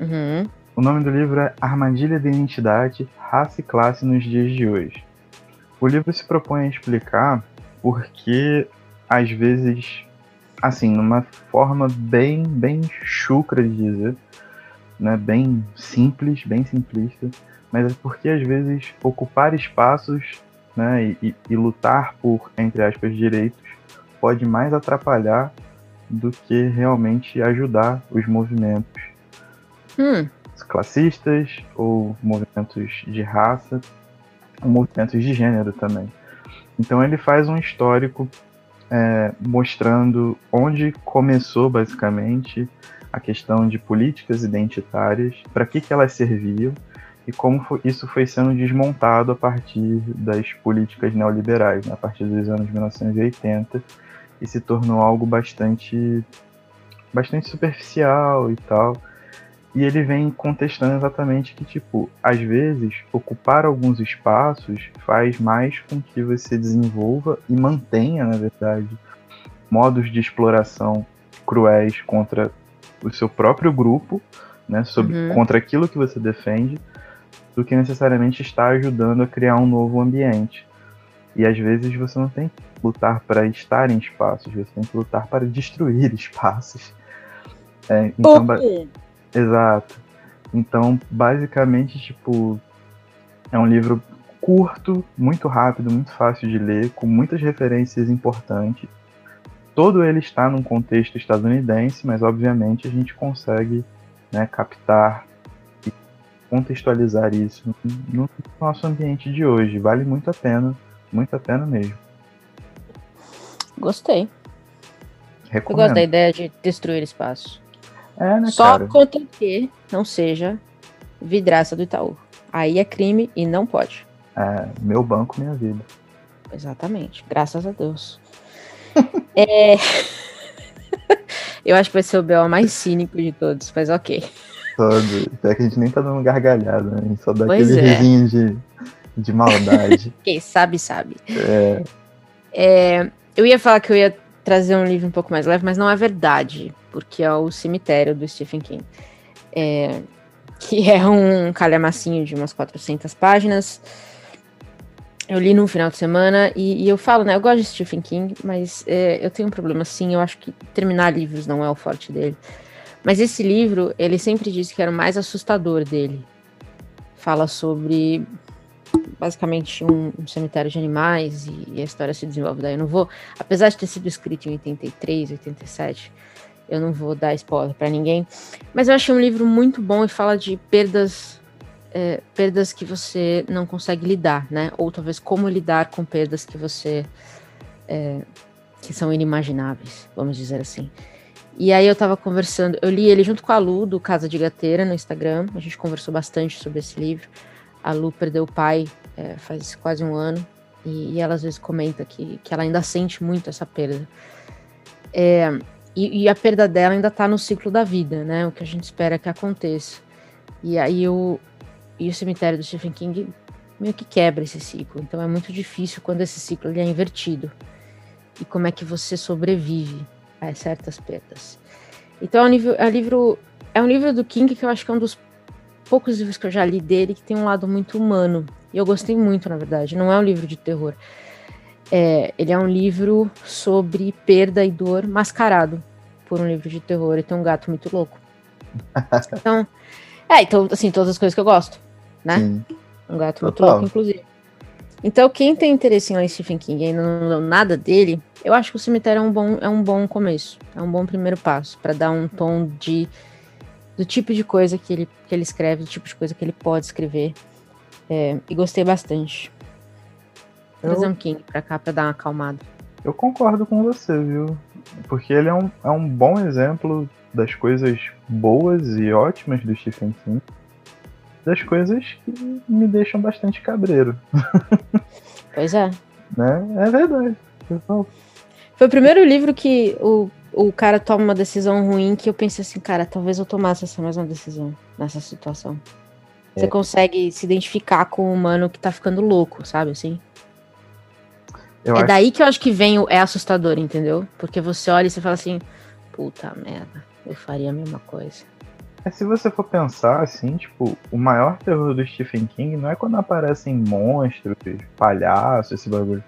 Uhum. O nome do livro é Armadilha da Identidade, Raça e Classe nos Dias de Hoje. O livro se propõe a explicar por que, às vezes, assim, numa forma bem, bem chucra de dizer, né, bem simples, bem simplista, mas é porque, às vezes, ocupar espaços né, e, e- lutar por, entre aspas, direitos pode mais atrapalhar do que realmente ajudar os movimentos Hum. classistas ou movimentos de raça, movimentos de gênero também. Então ele faz um histórico é, mostrando onde começou basicamente a questão de políticas identitárias, para que, que elas serviam e como fo- isso foi sendo desmontado a partir das políticas neoliberais, né, a partir dos anos 1980, e se tornou algo bastante, bastante superficial e tal. E ele vem contestando exatamente que, tipo, às vezes, ocupar alguns espaços faz mais com que você desenvolva e mantenha, na verdade, modos de exploração cruéis contra o seu próprio grupo, né, sobre, Uhum. contra aquilo que você defende, do que necessariamente estar ajudando a criar um novo ambiente. E às vezes você não tem que lutar para estar em espaços, você tem que lutar para destruir espaços. É, então, ba- Pum. Exato. Então, basicamente, tipo, é um livro curto, muito rápido, muito fácil de ler, com muitas referências importantes. Todo ele está num contexto estadunidense, mas obviamente a gente consegue né, captar e contextualizar isso no nosso ambiente de hoje. Vale muito a pena, muito a pena mesmo. Gostei. Eu Recomendo. gosto da ideia de destruir espaço. É, né, Só cara? contra que não seja vidraça do Itaú. Aí é crime e não pode. É, meu banco, minha vida. Exatamente. Graças a Deus. É... Eu acho que vai ser o B.O. mais cínico de todos, mas ok. Todo. Até que a gente nem tá dando gargalhada, né? A gente só dá Pois aquele é. risinho de, de maldade. Quem sabe, sabe. é, É, eu ia falar que eu ia trazer um livro um pouco mais leve, mas não é verdade, porque é o Cemitério do Stephen King. É, que é um calhamacinho de umas 400 páginas. Eu li no final de semana e, e eu falo, né? Eu gosto de Stephen King, mas é, eu tenho um problema assim. Eu acho que terminar livros não é o forte dele. Mas esse livro, ele sempre disse que era o mais assustador dele. Fala sobre basicamente um, um cemitério de animais e, e a história se desenvolve daí. Eu não vou, apesar de ter sido escrito em 83, 87, eu não vou dar spoiler para ninguém. Mas eu achei um livro muito bom e fala de perdas, é, perdas que você não consegue lidar, né? Ou talvez como lidar com perdas que você é, que são inimagináveis, vamos dizer assim. E aí eu tava conversando, eu li ele junto com a Lu do Casa de Gateira no Instagram. A gente conversou bastante sobre esse livro. A Lu perdeu o pai é, faz quase um ano e, ela às vezes comenta que, que ela ainda sente muito essa perda. É, e, e a perda dela ainda tá no ciclo da vida, né? O que a gente espera que aconteça. E aí o, e o cemitério do Stephen King meio que quebra esse ciclo. Então é muito difícil quando esse ciclo ele é invertido. E como é que você sobrevive a certas perdas. Então é um livro, é um livro, é um livro do King que eu acho que é um dos poucos livros que eu já li dele que tem um lado muito humano. E eu gostei muito, na verdade. Não é um livro de terror. É, ele é um livro sobre perda e dor mascarado por um livro de terror. E tem um gato muito louco. Então, é, então, assim, todas as coisas que eu gosto, né? sim. Um gato muito Total. louco, inclusive. Então, quem tem interesse em ler Stephen King e ainda não leu nada dele, eu acho que o cemitério é um bom, é um bom começo. É um bom primeiro passo para dar um tom de do tipo de coisa que ele, que ele escreve, do tipo de coisa que ele pode escrever. É, e gostei bastante. Vou trazer um King pra cá pra dar uma acalmada. Eu concordo com você, viu? Porque ele é um, é um bom exemplo das coisas boas e ótimas do Stephen King, das coisas que me deixam bastante cabreiro. Pois é. né? É verdade. Foi o primeiro livro que o, o cara toma uma decisão ruim que eu pensei assim, cara, talvez eu tomasse essa mesma decisão nessa situação. Você É. consegue se identificar com o humano que tá ficando louco, sabe assim? Eu é acho daí que eu acho que vem o é assustador, entendeu? Porque você olha e você fala assim, puta merda, eu faria a mesma coisa. É, se você for pensar assim, tipo, o maior terror do Stephen King não é quando aparecem monstros, palhaços, esse bagulho.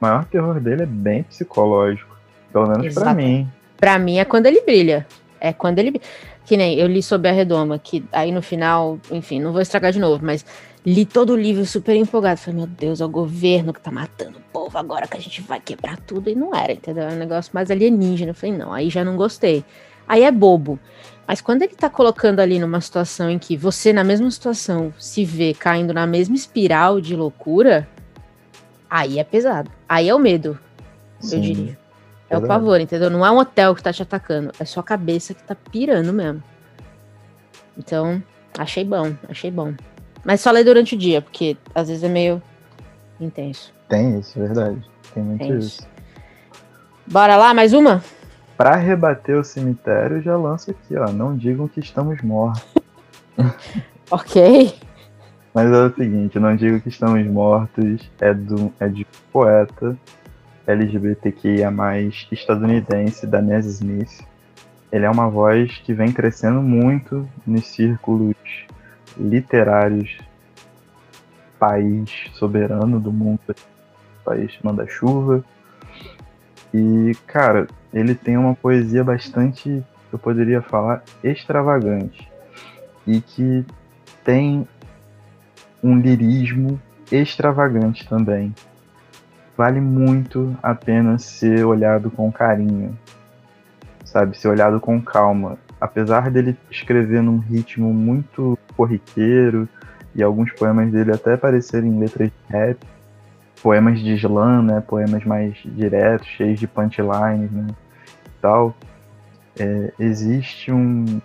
O maior terror dele é bem psicológico. Pelo menos pra Exato. mim. Pra mim é quando ele brilha. É quando ele. Que nem eu li sobre a Redoma, que aí no final, enfim, não vou estragar de novo, mas li todo o livro super empolgado. Falei, meu Deus, é o governo que tá matando o povo agora que a gente vai quebrar tudo. E não era, entendeu? Era um negócio mais alienígena. Eu falei, não, aí já não gostei. Aí é bobo. Mas quando ele tá colocando ali numa situação em que você, na mesma situação, se vê caindo na mesma espiral de loucura, aí é pesado. Aí é o medo, eu Sim. diria. É o verdade. pavor, entendeu? Não é um hotel que tá te atacando, é sua cabeça que tá pirando mesmo. Então, achei bom, achei bom. Mas só lê durante o dia, porque às vezes é meio intenso. Tem isso, verdade. Tem muito Tem isso. isso. Bora lá, mais uma? Pra rebater o cemitério, já lanço aqui, ó. Não digam que estamos mortos. Ok. Mas é o seguinte, não digo que estamos mortos, é, do, é de poeta LGBTQIA+, estadunidense, da Ness Smith. Ele é uma voz que vem crescendo muito nos círculos literários país soberano do mundo, país manda-chuva. E, cara, ele tem uma poesia bastante, eu poderia falar, extravagante. E que tem um lirismo extravagante também. Vale muito a pena ser olhado com carinho, sabe? Ser olhado com calma. Apesar dele escrever num ritmo muito corriqueiro e alguns poemas dele até parecerem letras de rap, poemas de slam, né? Poemas mais diretos, cheios de punchlines, né? E tal. É, existe um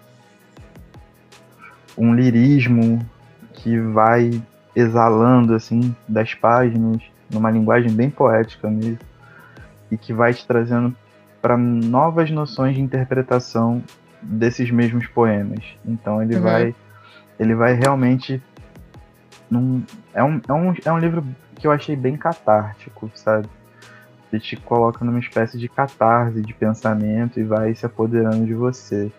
um lirismo que vai exalando assim das páginas numa linguagem bem poética mesmo e que vai te trazendo para novas noções de interpretação desses mesmos poemas. Então ele Uhum. vai ele vai realmente num, é, um, é, um, é um livro que eu achei bem catártico, sabe? Ele te coloca numa espécie de catarse de pensamento e vai se apoderando de você.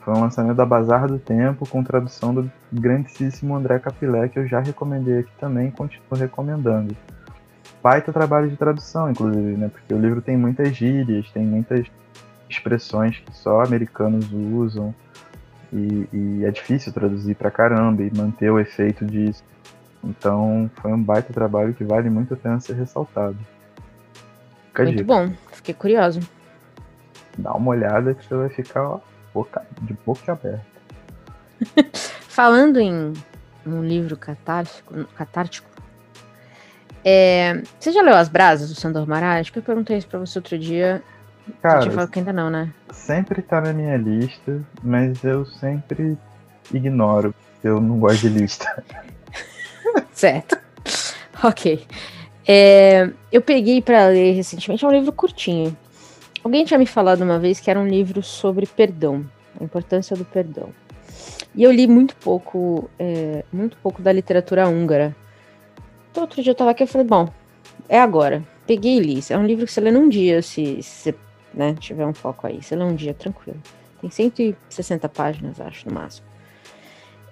Foi um lançamento da Bazar do Tempo com tradução do grandíssimo André Capilé, que eu já recomendei aqui também e continuo recomendando. Baita trabalho de tradução, inclusive, né? Porque o livro tem muitas gírias, tem muitas expressões que só americanos usam. E, e é difícil traduzir pra caramba e manter o efeito disso. Então foi um baita trabalho que vale muito a pena ser ressaltado. Fica Muito dica. bom. Fiquei curioso. Dá uma olhada que você vai ficar ó, boca- de boca aberta. Falando em um livro catártico, catártico é, você já leu As Brasas, do Sandor Mará? Acho que eu perguntei isso pra você outro dia. Cara, falado que ainda não, né? sempre tá na minha lista, mas eu sempre ignoro. Eu não gosto de lista. Certo. ok. É, eu peguei pra ler recentemente, é um livro curtinho. Alguém tinha me falado uma vez que era um livro sobre perdão, a importância do perdão. E eu li muito pouco, é, muito pouco da literatura húngara. Então, outro dia eu tava aqui e falei, bom, é agora. Peguei e li. É um livro que você lê num dia, se você né, tiver um foco aí. Você lê um dia, tranquilo. Tem 160 páginas, acho, no máximo.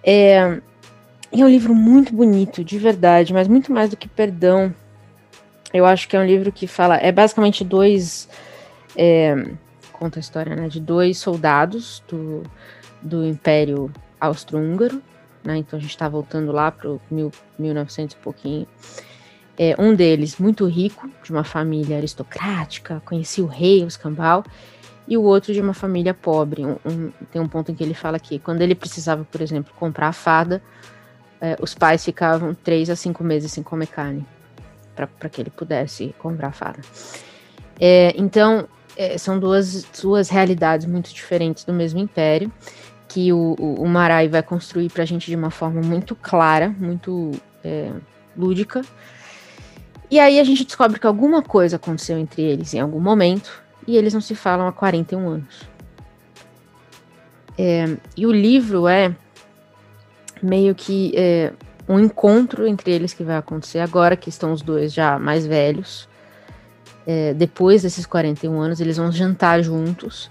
É, é um livro muito bonito, de verdade, mas muito mais do que perdão. Eu acho que é um livro que fala. É basicamente dois. é, conta a história, né? De dois soldados do, do Império Austro-Húngaro. Né, então a gente está voltando lá para o 1900 e pouquinho. É, um deles, muito rico, de uma família aristocrática, conhecia o rei, o escambau. e o outro de uma família pobre. Um, um, tem um ponto em que ele fala que quando ele precisava, por exemplo, comprar a fada, é, os pais ficavam três a cinco meses sem comer carne para que ele pudesse comprar a fada. É, então, é, são duas, duas realidades muito diferentes do mesmo império que o, o, o Marai vai construir para a gente de uma forma muito clara, muito é, lúdica. E aí a gente descobre que alguma coisa aconteceu entre eles em algum momento e eles não se falam há 41 anos. É, e o livro é meio que é, um encontro entre eles que vai acontecer agora que estão os dois já mais velhos. É, depois desses 41 anos, eles vão jantar juntos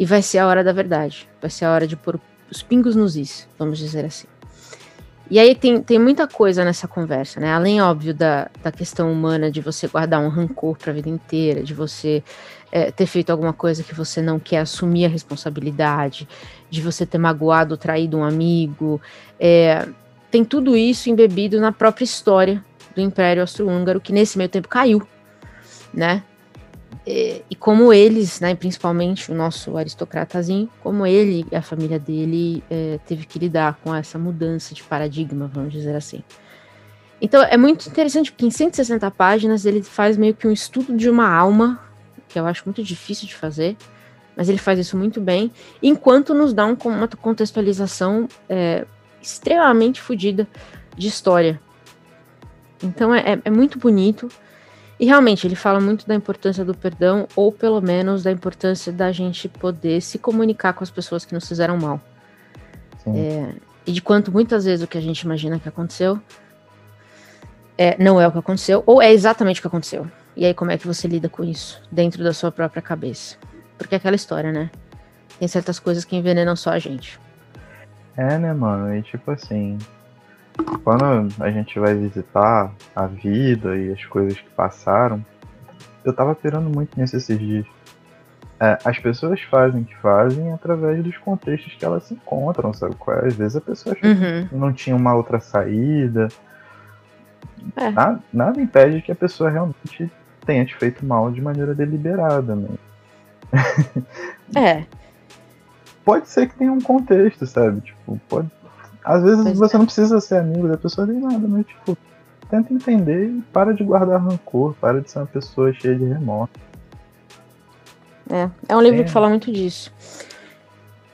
e vai ser a hora da verdade. Vai ser a hora de pôr os pingos nos is, vamos dizer assim. E aí tem, tem muita coisa nessa conversa, né? Além, óbvio, da, da questão humana de você guardar um rancor para a vida inteira, de você é, ter feito alguma coisa que você não quer assumir a responsabilidade, de você ter magoado traído um amigo. É, tem tudo isso embebido na própria história do Império Austro-Húngaro, que nesse meio tempo caiu, né? E, e, como eles, né, principalmente o nosso aristocratazinho, como ele e a família dele é, teve que lidar com essa mudança de paradigma, vamos dizer assim. Então é muito interessante porque em 160 páginas ele faz meio que um estudo de uma alma, que eu acho muito difícil de fazer, mas ele faz isso muito bem, enquanto nos dá um, uma contextualização é, extremamente fodida de história. Então é, é muito bonito. E realmente, ele fala muito da importância do perdão, ou pelo menos da importância da gente poder se comunicar com as pessoas que nos fizeram mal. É, e de quanto muitas vezes o que a gente imagina que aconteceu é, não é o que aconteceu, ou é exatamente o que aconteceu. E aí, como é que você lida com isso dentro da sua própria cabeça? Porque é aquela história, né? Tem certas coisas que envenenam só a gente. É, né, mano? E tipo assim, quando a gente vai visitar a vida e as coisas que passaram, eu tava pirando muito nisso esses dias. É, as pessoas fazem o que fazem através dos contextos que elas se encontram, sabe? Às vezes a pessoa uhum. não tinha uma outra saída. É. Nada, nada, impede que a pessoa realmente tenha te feito mal de maneira deliberada, né? É. pode ser que tenha um contexto, sabe? Tipo, pode, às vezes pois você é. não precisa ser amigo da pessoa nem nada, mas tipo, tenta entender e para de guardar rancor, para de ser uma pessoa cheia de remorso. É, é um livro é. que fala muito disso.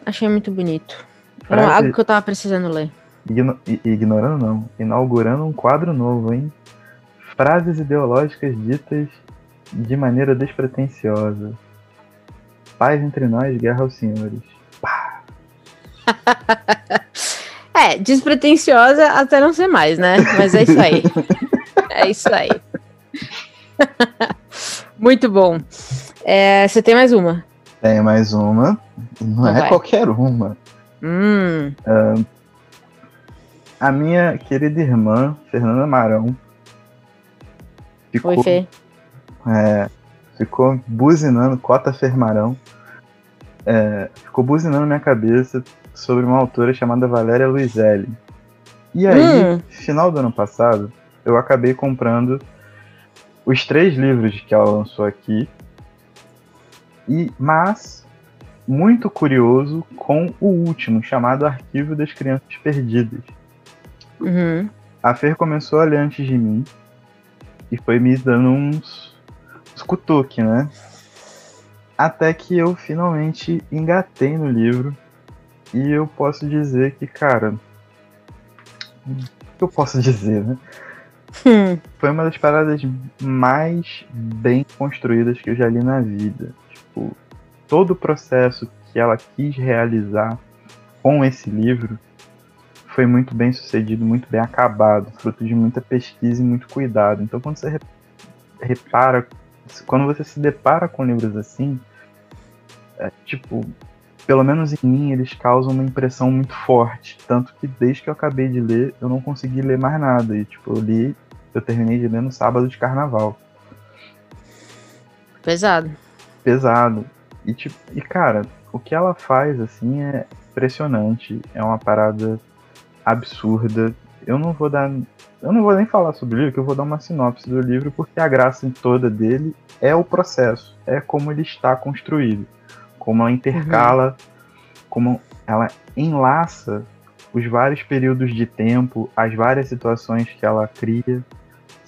Achei muito bonito. Era algo que eu tava precisando ler. Igno... Ignorando não, inaugurando um quadro novo, hein? Frases ideológicas ditas de maneira despretensiosa. Paz entre nós, guerra aos senhores. Pá. É, despretensiosa até não ser mais, né? Mas é isso aí. é isso aí. Muito bom. É, você tem mais uma? Tem mais uma. Não é qualquer uma. Hum. Uh, a minha querida irmã, Fernanda Marão, ficou, Oi, Fê. É, ficou buzinando, Cota Fermarão, é, ficou buzinando na minha cabeça sobre uma autora chamada Valéria Luizelli. E aí, hum. final do ano passado, eu acabei comprando os três livros que ela lançou aqui. E mas muito curioso com o último, chamado Arquivo das Crianças Perdidas. Uhum. A Fer começou a ler antes de mim e foi me dando uns, uns cutuque, né? Até que eu finalmente engatei no livro e eu posso dizer que, cara. O que eu posso dizer, né? Hum. Foi uma das paradas mais bem construídas que eu já li na vida. Tipo, todo o processo que ela quis realizar com esse livro foi muito bem sucedido, muito bem acabado, fruto de muita pesquisa e muito cuidado. Então, quando você repara, quando você se depara com livros assim, é, tipo, pelo menos em mim, eles causam uma impressão muito forte. Tanto que desde que eu acabei de ler, eu não consegui ler mais nada. E, tipo, eu li, eu terminei de ler no sábado de carnaval. Pesado. Pesado. E, tipo, e cara, o que ela faz, assim, é impressionante. É uma parada absurda. eu não vou dar. Eu não vou nem falar sobre o livro, que eu vou dar uma sinopse do livro, porque a graça toda dele é o processo, é como ele está construído, como ela intercala, uhum. como ela enlaça os vários períodos de tempo, as várias situações que ela cria,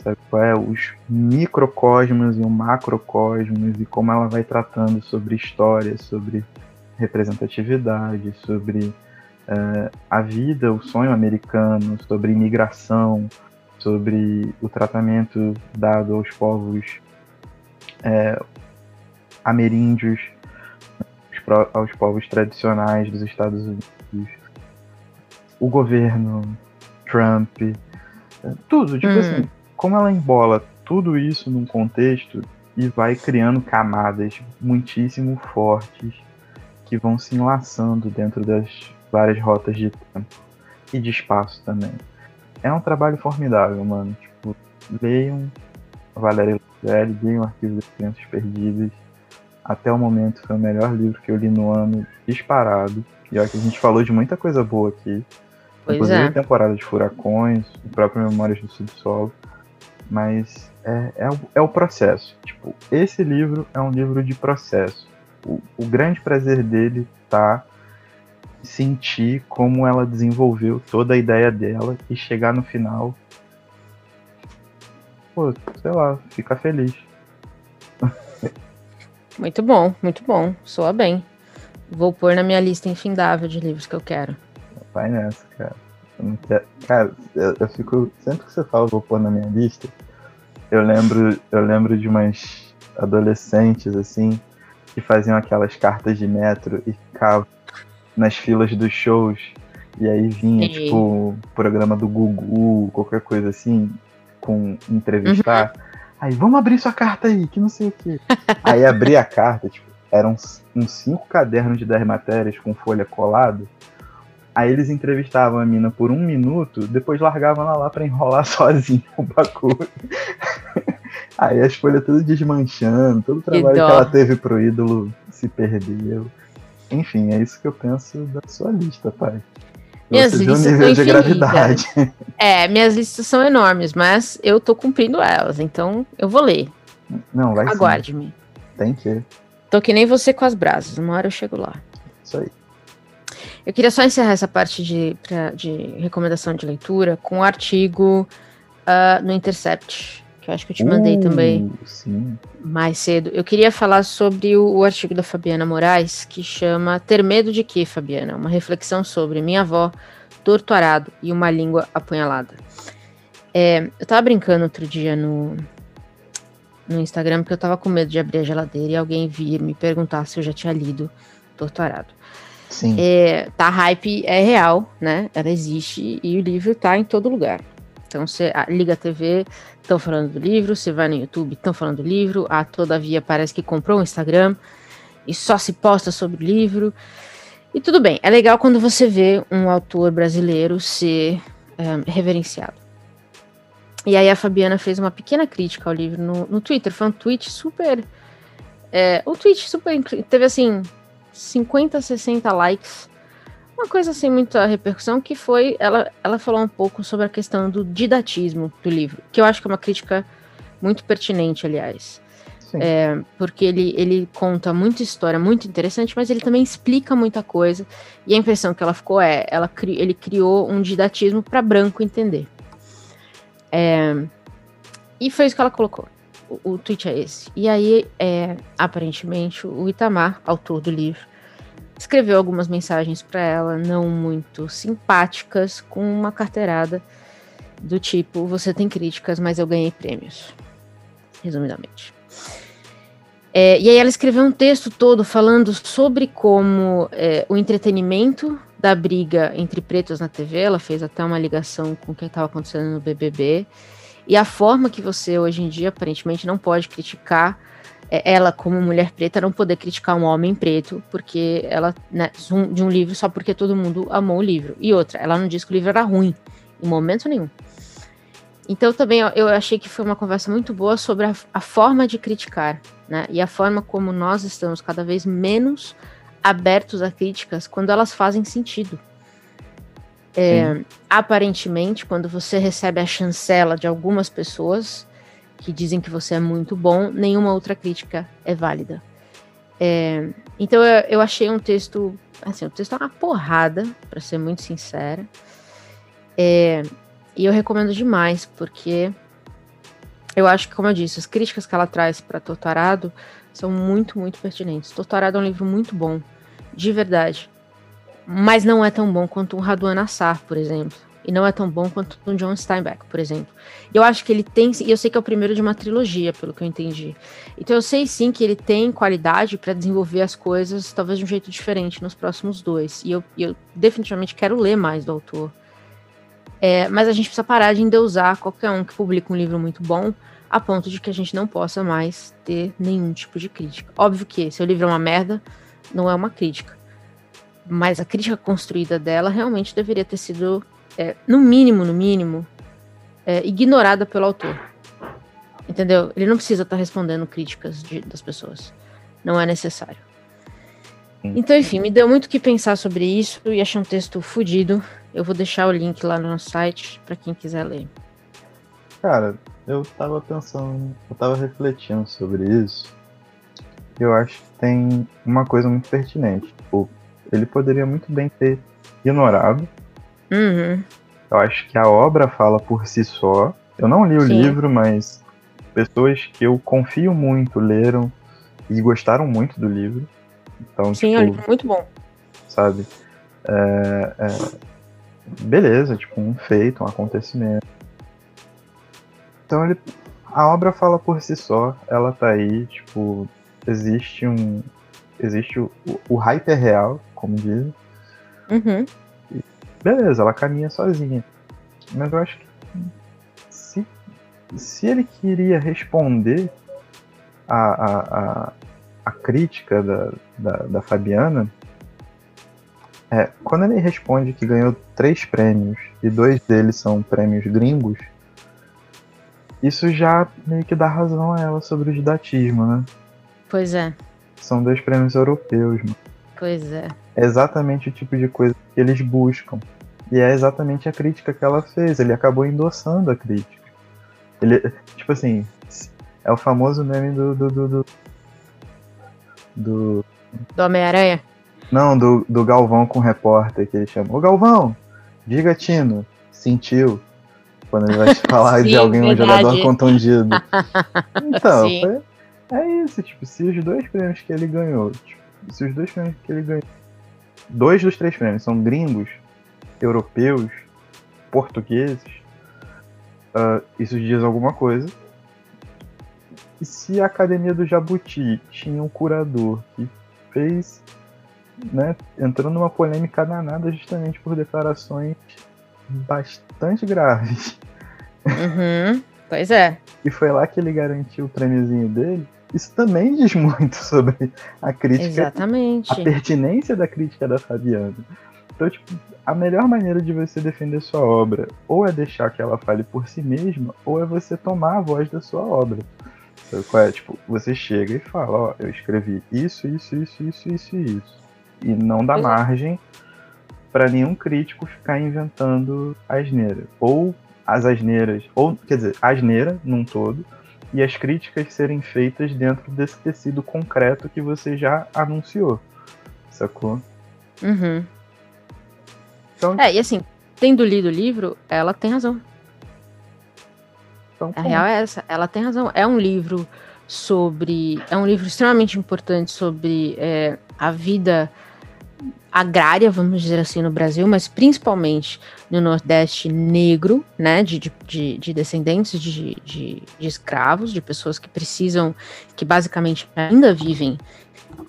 sabe? É, os microcosmos e o macrocosmos e como ela vai tratando sobre história, sobre representatividade, sobre uh, a vida, o sonho americano, sobre imigração, sobre o tratamento dado aos povos é, ameríndios, aos povos tradicionais dos Estados Unidos, o governo, Trump, tudo, tipo hum. assim, como ela embola tudo isso num contexto e vai criando camadas muitíssimo fortes que vão se enlaçando dentro das várias rotas de tempo e de espaço também. É um trabalho formidável, mano. Tipo, leiam Valéria Luzelli, leiam Arquivo das Crianças Perdidas. Até o momento foi o melhor livro que eu li no ano, disparado. E olha que a gente falou de muita coisa boa aqui. Pois Inclusive é. a temporada de Furacões, o próprio Memórias do Subsolo. Mas é, é, o, é o processo. Tipo, esse livro é um livro de processo. O, o grande prazer dele tá sentir como ela desenvolveu toda a ideia dela e chegar no final. Pô, sei lá, ficar feliz. Muito bom, muito bom. Soa bem. Vou pôr na minha lista infindável de livros que eu quero. Vai nessa, cara. Eu quero... Cara, eu, eu, fico. Sempre que você fala vou pôr na minha lista, eu lembro, eu lembro de umas adolescentes, assim, que faziam aquelas cartas de metro e ficavam nas filas dos shows. E aí vinha, tipo, programa do Gugu, qualquer coisa assim, com entrevistar. Uhum. Aí, vamos abrir sua carta aí, que não sei o quê. aí abri a carta, tipo, eram uns cinco cadernos de 10 matérias com folha colada. Aí eles entrevistavam a mina por um minuto, depois largavam ela lá pra enrolar sozinho o bagulho. Aí as folhas tudo desmanchando, todo o trabalho que, que ela teve pro ídolo se perdeu. Enfim, é isso que eu penso da sua lista, pai. Minhas listas nível de gravidade. É, minhas listas são enormes, mas eu tô cumprindo elas, então eu vou ler. Não, vai Aguarde-me. Tem que. Tô que nem você com as brasas, uma hora eu chego lá. Isso aí. Eu queria só encerrar essa parte de, pra, de recomendação de leitura com um artigo uh, no Intercept, que eu acho que eu te mandei uh, também sim. mais cedo. Eu queria falar sobre o, o, artigo da Fabiana Moraes, que chama Ter Medo de Quê, Fabiana? Uma reflexão sobre minha avó, torturado e uma língua apunhalada. É, eu tava brincando outro dia no, no Instagram, porque eu tava com medo de abrir a geladeira e alguém vir me perguntar se eu já tinha lido Torturado. Sim. É, tá, hype é real, né? Ela existe e o livro tá em todo lugar. Então você liga a TV, estão falando do livro, você vai no YouTube, estão falando do livro, a Todavia parece que comprou um Instagram e só se posta sobre o livro. E tudo bem, é legal quando você vê um autor brasileiro ser um, reverenciado. E aí a Fabiana fez uma pequena crítica ao livro no, no Twitter, foi um tweet super. É, um tweet super. Teve assim, 50, 60 likes uma coisa sem muita repercussão que foi ela, ela falou um pouco sobre a questão do didatismo do livro, que eu acho que é uma crítica muito pertinente, aliás. É, porque ele, ele conta muita história muito interessante, mas ele também explica muita coisa. E a impressão que ela ficou é, ela cri, ele criou um didatismo para branco entender. É, e foi isso que ela colocou. O, o tweet é esse. E aí, é, aparentemente, o Itamar, autor do livro, escreveu algumas mensagens para ela, não muito simpáticas, com uma carteirada do tipo: Você tem críticas, mas eu ganhei prêmios. Resumidamente. É, e aí ela escreveu um texto todo falando sobre como é, o entretenimento da briga entre pretos na TV, ela fez até uma ligação com o que estava acontecendo no BBB, e a forma que você hoje em dia aparentemente não pode criticar ela, como mulher preta, não poder criticar um homem preto, porque ela, né, de um livro só porque todo mundo amou o livro. E outra, ela não disse que o livro era ruim, em momento nenhum. Então também eu achei que foi uma conversa muito boa sobre a, a forma de criticar, né? E a forma como nós estamos cada vez menos abertos a críticas quando elas fazem sentido. É, aparentemente, quando você recebe a chancela de algumas pessoas que dizem que você é muito bom, nenhuma outra crítica é válida. É, então eu, eu, achei um texto, assim, o texto é uma porrada, para ser muito sincera. É, e eu recomendo demais, porque eu acho que, como eu disse, as críticas que ela traz para Torturado são muito, muito pertinentes. Torturado é um livro muito bom, de verdade. Mas não é tão bom quanto um Raduan Assar, por exemplo. E não é tão bom quanto um John Steinbeck, por exemplo. Eu acho que ele tem, e eu sei que é o primeiro de uma trilogia, pelo que eu entendi. Então eu sei sim que ele tem qualidade para desenvolver as coisas, talvez de um jeito diferente nos próximos dois. E eu, eu definitivamente quero ler mais do autor. É, mas a gente precisa parar de endeusar qualquer um que publica um livro muito bom, a ponto de que a gente não possa mais ter nenhum tipo de crítica. Óbvio que se o livro é uma merda, não é uma crítica. Mas a crítica construída dela realmente deveria ter sido, é, no mínimo, no mínimo, é, ignorada pelo autor. Entendeu? Ele não precisa estar tá respondendo críticas de, das pessoas. Não é necessário. Então, enfim, me deu muito o que pensar sobre isso e achei um texto fodido. Eu vou deixar o link lá no nosso site para quem quiser ler. Cara, eu tava pensando, eu tava refletindo sobre isso. Eu acho que tem uma coisa muito pertinente. Tipo, ele poderia muito bem ter ignorado. Uhum. Eu acho que a obra fala por si só. Eu não li o Sim. livro, mas pessoas que eu confio muito leram e gostaram muito do livro. Então, Sim, tipo, é um livro muito bom. Sabe? É, é, beleza, tipo, um feito, um acontecimento. Então ele, a obra fala por si só, ela tá aí, tipo, existe um. Existe o, o hype é real, como dizem. Uhum. Beleza, ela caminha sozinha. Mas eu acho que se, se ele queria responder a, a, a, a crítica da, da, da Fabiana, é, quando ele responde que ganhou três prêmios e dois deles são prêmios gringos, isso já meio que dá razão a ela sobre o didatismo, né? Pois é. São dois prêmios europeus, mano. Pois é. É exatamente o tipo de coisa que eles buscam. E é exatamente a crítica que ela fez. Ele acabou endossando a crítica. Ele, tipo assim, é o famoso meme do. do. do. do, do, do Homem-Aranha? Não, do, do Galvão com o repórter que ele chama. Ô Galvão, diga Tino, sentiu. Quando ele vai te falar Sim, de alguém, verdade. um jogador contundido. Então, foi, é isso, tipo, se os dois prêmios que ele ganhou, tipo, se os dois prêmios que ele ganhou, dois dos três prêmios são gringos, europeus, portugueses, uh, isso diz alguma coisa. E se a Academia do Jabuti tinha um curador que fez, né, entrando numa polêmica danada justamente por declarações bastante graves. Uhum, pois é. E foi lá que ele garantiu o prêmiozinho dele isso também diz muito sobre a crítica. Exatamente. A pertinência da crítica da Fabiana. Então, tipo, a melhor maneira de você defender sua obra ou é deixar que ela fale por si mesma, ou é você tomar a voz da sua obra. Sabe qual é? Tipo, você chega e fala, ó, eu escrevi isso, isso, isso, isso, isso e isso. E não dá margem para nenhum crítico ficar inventando asneira. Ou as asneiras, ou, quer dizer, asneira num todo, e as críticas serem feitas dentro desse tecido concreto que você já anunciou. Sacou? Uhum. Então, é, e assim, tendo lido o livro, ela tem razão. Então, a real é essa, ela tem razão. É um livro sobre. É um livro extremamente importante sobre é, a vida agrária, vamos dizer assim, no Brasil, mas principalmente no Nordeste negro, né, de, de, de descendentes de, de, de, escravos, de pessoas que precisam, que basicamente ainda vivem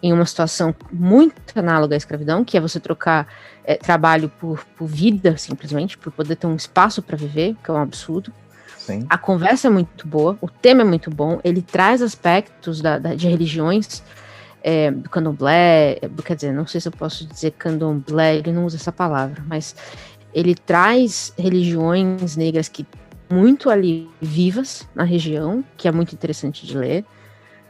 em uma situação muito análoga à escravidão, que é você trocar é, trabalho por, por vida, simplesmente, por poder ter um espaço para viver, que é um absurdo. Sim. A conversa é muito boa, o tema é muito bom, ele traz aspectos da, da de religiões é, do candomblé, é, quer dizer, não sei se eu posso dizer candomblé, ele não usa essa palavra, mas ele traz religiões negras que muito ali vivas na região, que é muito interessante de ler,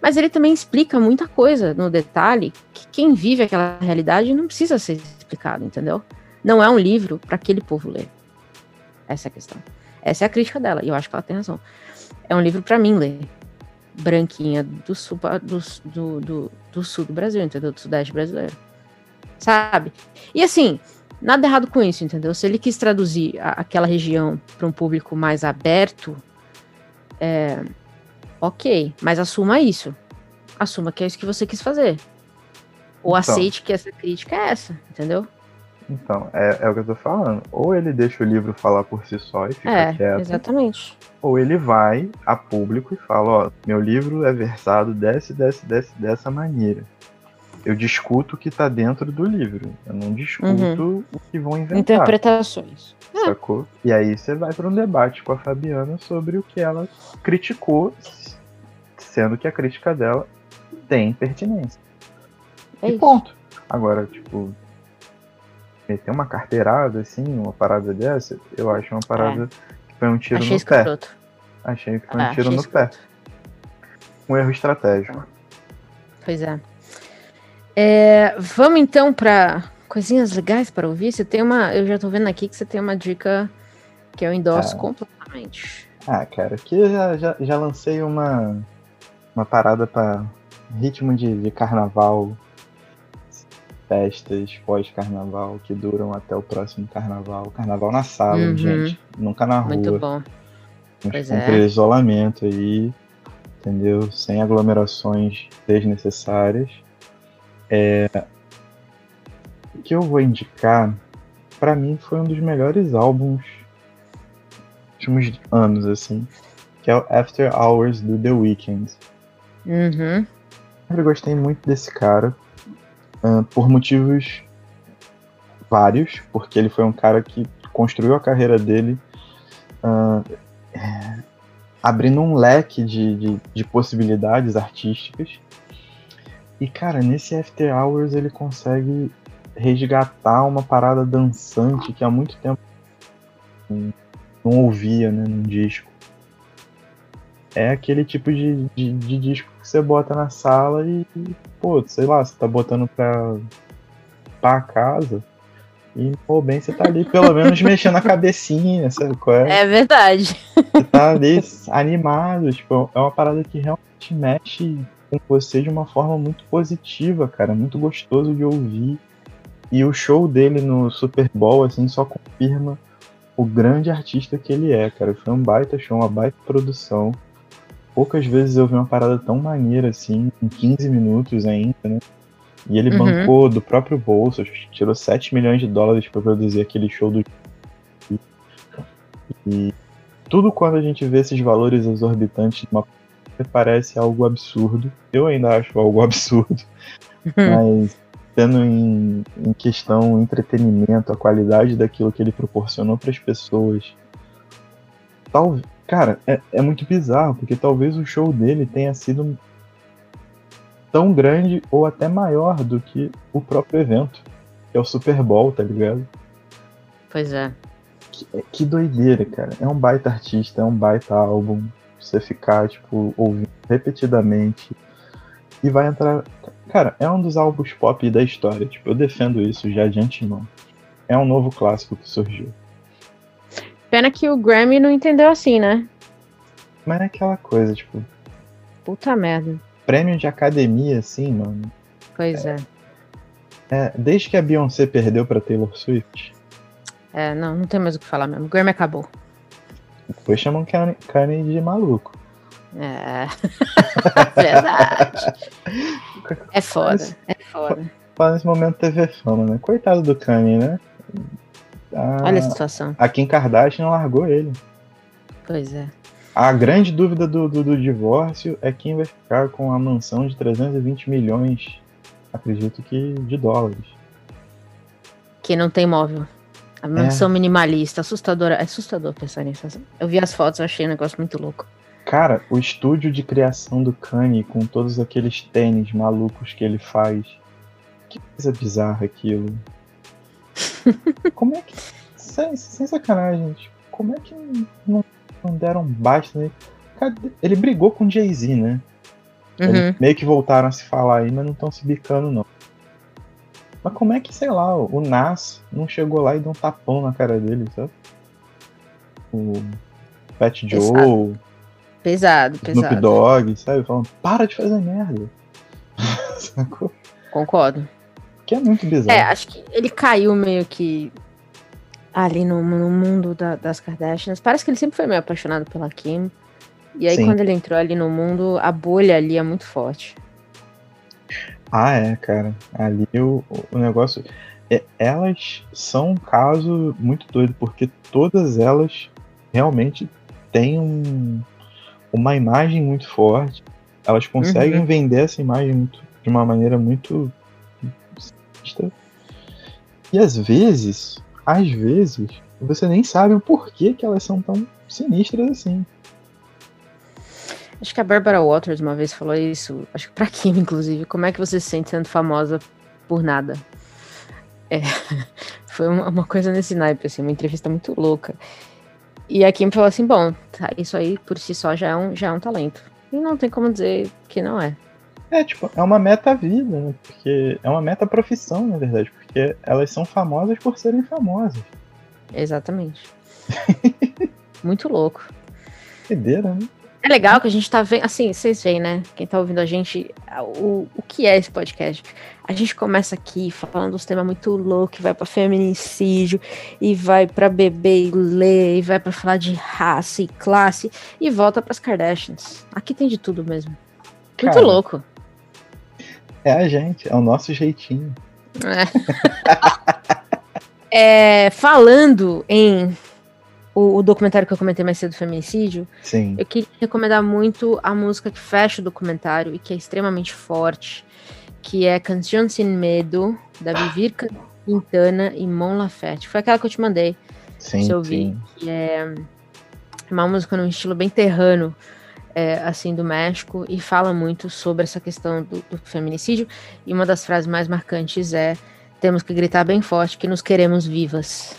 mas ele também explica muita coisa no detalhe que quem vive aquela realidade não precisa ser explicado, entendeu? Não é um livro para aquele povo ler. Essa é a questão. Essa é a crítica dela, e eu acho que ela tem razão. É um livro para mim ler. Branquinha do sul do, do, do, do, sul do Brasil, entendeu? Do sudeste brasileiro. Sabe? E assim, nada errado com isso, entendeu? Se ele quis traduzir a, aquela região para um público mais aberto, é, ok, mas assuma isso. Assuma que é isso que você quis fazer. Ou então, aceite que essa crítica é essa, entendeu? Então, é, é o que eu tô falando. Ou ele deixa o livro falar por si só e fica é, quieto. Exatamente. Ou ele vai a público e fala, ó, meu livro é versado dessa, dessa, dessa, dessa maneira. Eu discuto o que tá dentro do livro. Eu não discuto uhum. o que vão inventar. Interpretações. Sacou? E aí você vai para um debate com a Fabiana sobre o que ela criticou, sendo que a crítica dela tem pertinência. É e isso. ponto. Agora, tipo, meter uma carteirada, assim, uma parada dessa, eu acho uma parada é. que foi um tiro achei no escroto. pé. Achei que foi um ah, tiro no escroto. pé. Um erro estratégico. Pois é. é vamos então para coisinhas legais para ouvir. Você tem uma. Eu já tô vendo aqui que você tem uma dica que eu endosso é. completamente. Ah, cara, aqui eu já, já, já lancei uma, uma parada para ritmo de, de carnaval festas pós-carnaval que duram até o próximo carnaval. Carnaval na sala, uhum. gente. Nunca na rua. Muito bom. Cumprir é. isolamento aí, entendeu? Sem aglomerações desnecessárias. É... O que eu vou indicar, para mim, foi um dos melhores álbuns dos últimos anos, assim, que é o After Hours do The Weeknd. Uhum. Eu gostei muito desse cara uh, por motivos vários, porque ele foi um cara que construiu a carreira dele uh, é, abrindo um leque de, de, de, possibilidades artísticas. E, cara, nesse After Hours ele consegue resgatar uma parada dançante que há muito tempo não ouvia né, num disco. É aquele tipo de, de, de disco que você bota na sala e, pô, sei lá, você tá botando pra, pra casa. E, pô, bem, você tá ali pelo menos mexendo a cabecinha, sabe qual é? É verdade. Você tá ali animado, tipo, é uma parada que realmente mexe com você de uma forma muito positiva, cara, muito gostoso de ouvir. E o show dele no Super Bowl, assim, só confirma o grande artista que ele é, cara. Foi um baita show, uma baita produção poucas vezes eu vi uma parada tão maneira assim, em 15 minutos ainda, né? E ele uhum. bancou do próprio bolso, tirou 7 milhões de dólares para produzir aquele show do. E tudo quando a gente vê esses valores exorbitantes uma parece algo absurdo. Eu ainda acho algo absurdo. Uhum. Mas tendo em, em questão entretenimento, a qualidade daquilo que ele proporcionou para as pessoas, talvez Cara, é, é muito bizarro, porque talvez o show dele tenha sido tão grande ou até maior do que o próprio evento, que é o Super Bowl, tá ligado? Pois é. Que, que doideira, cara. É um baita artista, é um baita álbum. Você ficar, tipo, ouvindo repetidamente. E vai entrar. Cara, é um dos álbuns pop da história. Tipo, eu defendo isso já de antemão. É um novo clássico que surgiu. Pena que o Grammy não entendeu assim, né? Mas é aquela coisa, tipo. Puta merda. Prêmio de academia, assim, mano. Pois é. é. é desde que a Beyoncé perdeu pra Taylor Swift. É, não, não tem mais o que falar mesmo. O Grammy acabou. Depois chamam Kanye de maluco. É. Verdade. é foda, é foda. Nesse momento teve fama, né? Coitado do Kanye, né? A, Olha a situação. A Kim Kardashian largou ele. Pois é. A grande dúvida do, do, do, divórcio é quem vai ficar com a mansão de 320 milhões, acredito que, de dólares. Que não tem móvel. A mansão é. minimalista, assustadora. É assustador pensar nisso. Eu vi as fotos, achei um negócio muito louco. Cara, o estúdio de criação do Kanye, com todos aqueles tênis malucos que ele faz. Que coisa bizarra aquilo. Como é que. Sem, sem sacanagem, tipo, como é que não, não deram basta, né? Ele brigou com o Jay-Z, né? Uhum. meio que voltaram a se falar aí, mas não estão se bicando, não. Mas como é que, sei lá, o Nas não chegou lá e deu um tapão na cara dele, sabe? O Pet Joe. Pesado, pesado. Snoop Dogg, sabe? Falando, para de fazer merda. Concordo. Que é muito bizarro. É, acho que ele caiu meio que ali no, no mundo da, das Kardashians. Parece que ele sempre foi meio apaixonado pela Kim. E aí, Sim. quando ele entrou ali no mundo, a bolha ali é muito forte. Ah, é, cara. Ali o, o negócio. É, elas são um caso muito doido, porque todas elas realmente têm um, uma imagem muito forte. Elas conseguem uhum. vender essa imagem muito, de uma maneira muito. E às vezes, às vezes, você nem sabe o porquê que elas são tão sinistras assim. Acho que a Barbara Waters uma vez falou isso, acho que pra Kim, inclusive. Como é que você se sente sendo famosa por nada? É, foi uma, uma, coisa nesse naipe, assim, uma entrevista muito louca. E a Kim falou assim: bom, tá, isso aí por si só já é, um, já é um talento. E não tem como dizer que não é. É, tipo, é uma meta-vida, né? Porque é uma meta-profissão, na verdade, porque elas são famosas por serem famosas. Exatamente. muito louco. Doideira, né? É legal que a gente tá vendo, assim, vocês veem, né? Quem tá ouvindo a gente, o, o que é esse podcast? A gente começa aqui falando uns temas muito loucos, vai para feminicídio, e vai para beber e ler, e vai para falar de raça e classe, e volta pras Kardashians. Aqui tem de tudo mesmo. Muito Cara, louco. É a gente, é o nosso jeitinho. É. é, falando em o, o, documentário que eu comentei mais cedo, Feminicídio, Sim. eu queria recomendar muito a música que fecha o documentário e que é extremamente forte, que é Canción Sin Medo, da Vivirca Quintana e Mon Laferte. Foi aquela que eu te mandei, sim, se eu vi. Que é uma música num estilo bem terrano, é, assim, do México, e fala muito sobre essa questão do, do feminicídio. E uma das frases mais marcantes é: temos que gritar bem forte que nos queremos vivas.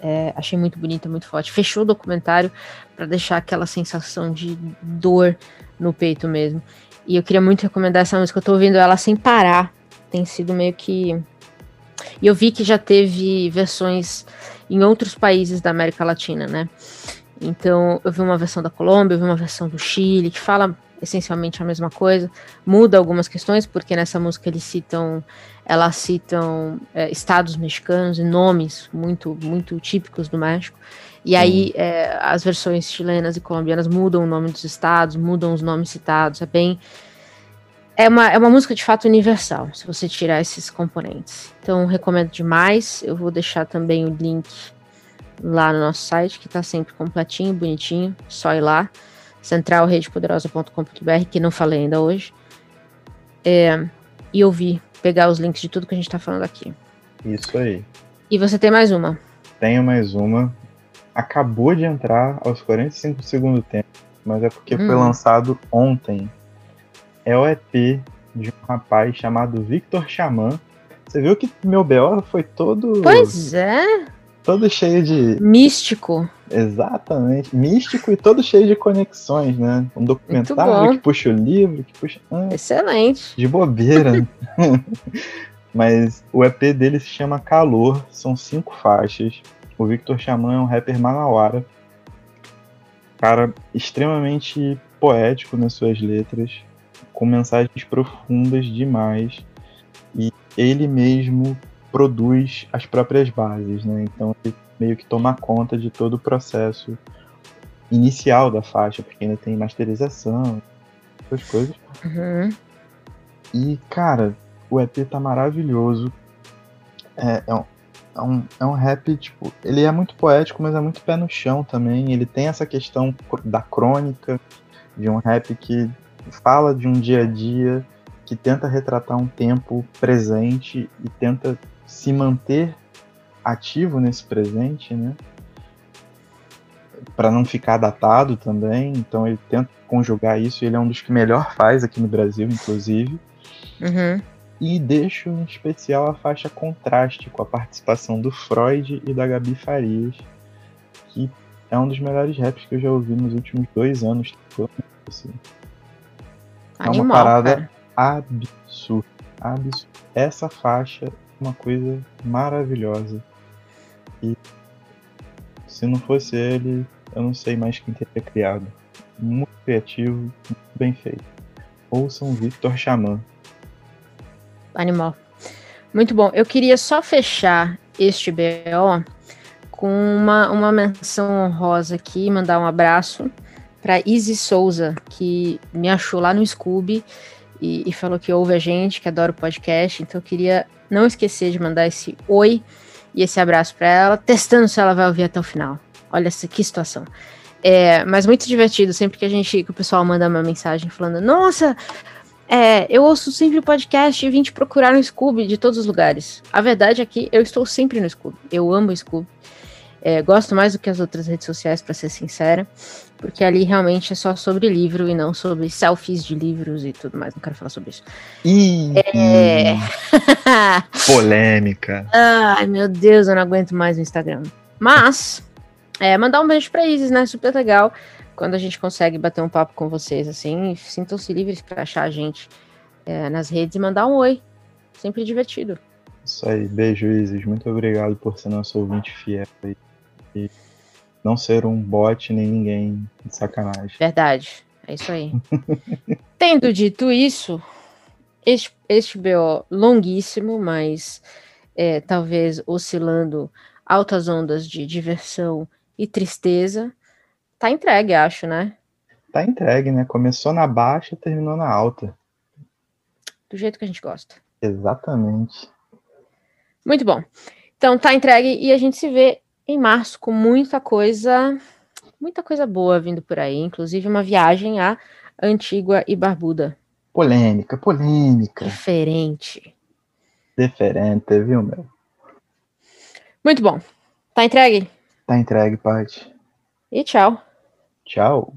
É, achei muito bonita, muito forte. Fechou o documentário para deixar aquela sensação de dor no peito mesmo. E eu queria muito recomendar essa música. Eu tô ouvindo ela sem parar. Tem sido meio que. E eu vi que já teve versões em outros países da América Latina, né? Então, eu vi uma versão da Colômbia, eu vi uma versão do Chile, que fala essencialmente a mesma coisa, muda algumas questões, porque nessa música eles citam, elas citam é, estados mexicanos e nomes muito, muito típicos do México. E aí é, as versões chilenas e colombianas mudam o nome dos estados, mudam os nomes citados. É bem. É uma, é uma música de fato universal, se você tirar esses componentes. Então, recomendo demais. Eu vou deixar também o link lá no nosso site, que está sempre completinho, bonitinho. Só ir lá centralredepoderosa.com.br, que não falei ainda hoje, é, e ouvir, pegar os links de tudo que a gente está falando aqui. Isso aí. E você tem mais uma? Tenho mais uma. Acabou de entrar aos 45 do segundo tempo, mas é porque hum. foi lançado ontem. É o EP de um rapaz chamado Victor Xamã. Você viu que meu BO foi todo. Pois é todo cheio de. Místico. Exatamente. Místico e todo cheio de conexões, né? Um documentário que puxa o livro, que puxa. Ah, Excelente. De bobeira. Mas o EP dele se chama Calor, são cinco faixas. O Victor Xamã é um rapper manauara. Cara, extremamente poético nas suas letras, com mensagens profundas demais. E ele mesmo produz as próprias bases, né? Então ele meio que toma conta de todo o processo inicial da faixa, porque ainda tem masterização, essas coisas. Uhum. E, cara, o EP tá maravilhoso. É, é, um, é, um, é um rap, tipo, ele é muito poético, mas é muito pé no chão também. Ele tem essa questão da crônica, de um rap que fala de um dia a dia, que tenta retratar um tempo presente e tenta se manter ativo nesse presente, né? Para não ficar datado também. Então ele tenta conjugar isso. Ele é um dos que melhor faz aqui no Brasil, inclusive. Uhum. E deixo em especial a faixa contraste com a participação do Freud e da Gabi Farias, que é um dos melhores raps que eu já ouvi nos últimos dois anos. Assim. Animal, é uma parada cara. absurda, absurda. Essa faixa uma coisa maravilhosa. E se não fosse ele, eu não sei mais quem teria criado. Muito criativo, muito bem feito. Ouçam Victor Xamã. Animal. Muito bom. Eu queria só fechar este BO com uma, uma menção honrosa aqui, mandar um abraço para Izzy Souza, que me achou lá no Scooby e, e, falou que ouve a gente, que adora o podcast. Então eu queria não esquecer de mandar esse oi e esse abraço para ela, testando se ela vai ouvir até o final. Olha essa que situação. É, mas muito divertido, sempre que a gente, que o pessoal manda uma mensagem falando, nossa, é, eu ouço sempre o podcast e vim te procurar no Scooby de todos os lugares. A verdade é que eu estou sempre no Scooby. Eu amo o Scooby. É, gosto mais do que as outras redes sociais, para ser sincera, porque ali realmente é só sobre livro e não sobre selfies de livros e tudo mais. Não quero falar sobre isso. Ih, é... polêmica. Ai, meu Deus, eu não aguento mais o Instagram. Mas, é, mandar um beijo pra Isis, né? Super legal quando a gente consegue bater um papo com vocês, assim. Sintam-se livres para achar a gente é, nas redes e mandar um oi. Sempre divertido. Isso aí, beijo, Isis. Muito obrigado por ser nosso ouvinte fiel aí e não ser um bot nem ninguém de sacanagem. Verdade, é isso aí. Tendo dito isso, este, este BO longuíssimo, mas é, talvez oscilando altas ondas de diversão e tristeza, tá entregue, acho, né? Tá entregue, né? Começou na baixa, terminou na alta. Do jeito que a gente gosta. Exatamente. Muito bom. Então tá entregue e a gente se vê em março com muita coisa, muita coisa boa vindo por aí, inclusive uma viagem à Antigua e Barbuda. Polêmica, polêmica. Diferente. Diferente, viu, meu? Muito bom. Tá entregue? Tá entregue, Paty. E tchau. Tchau.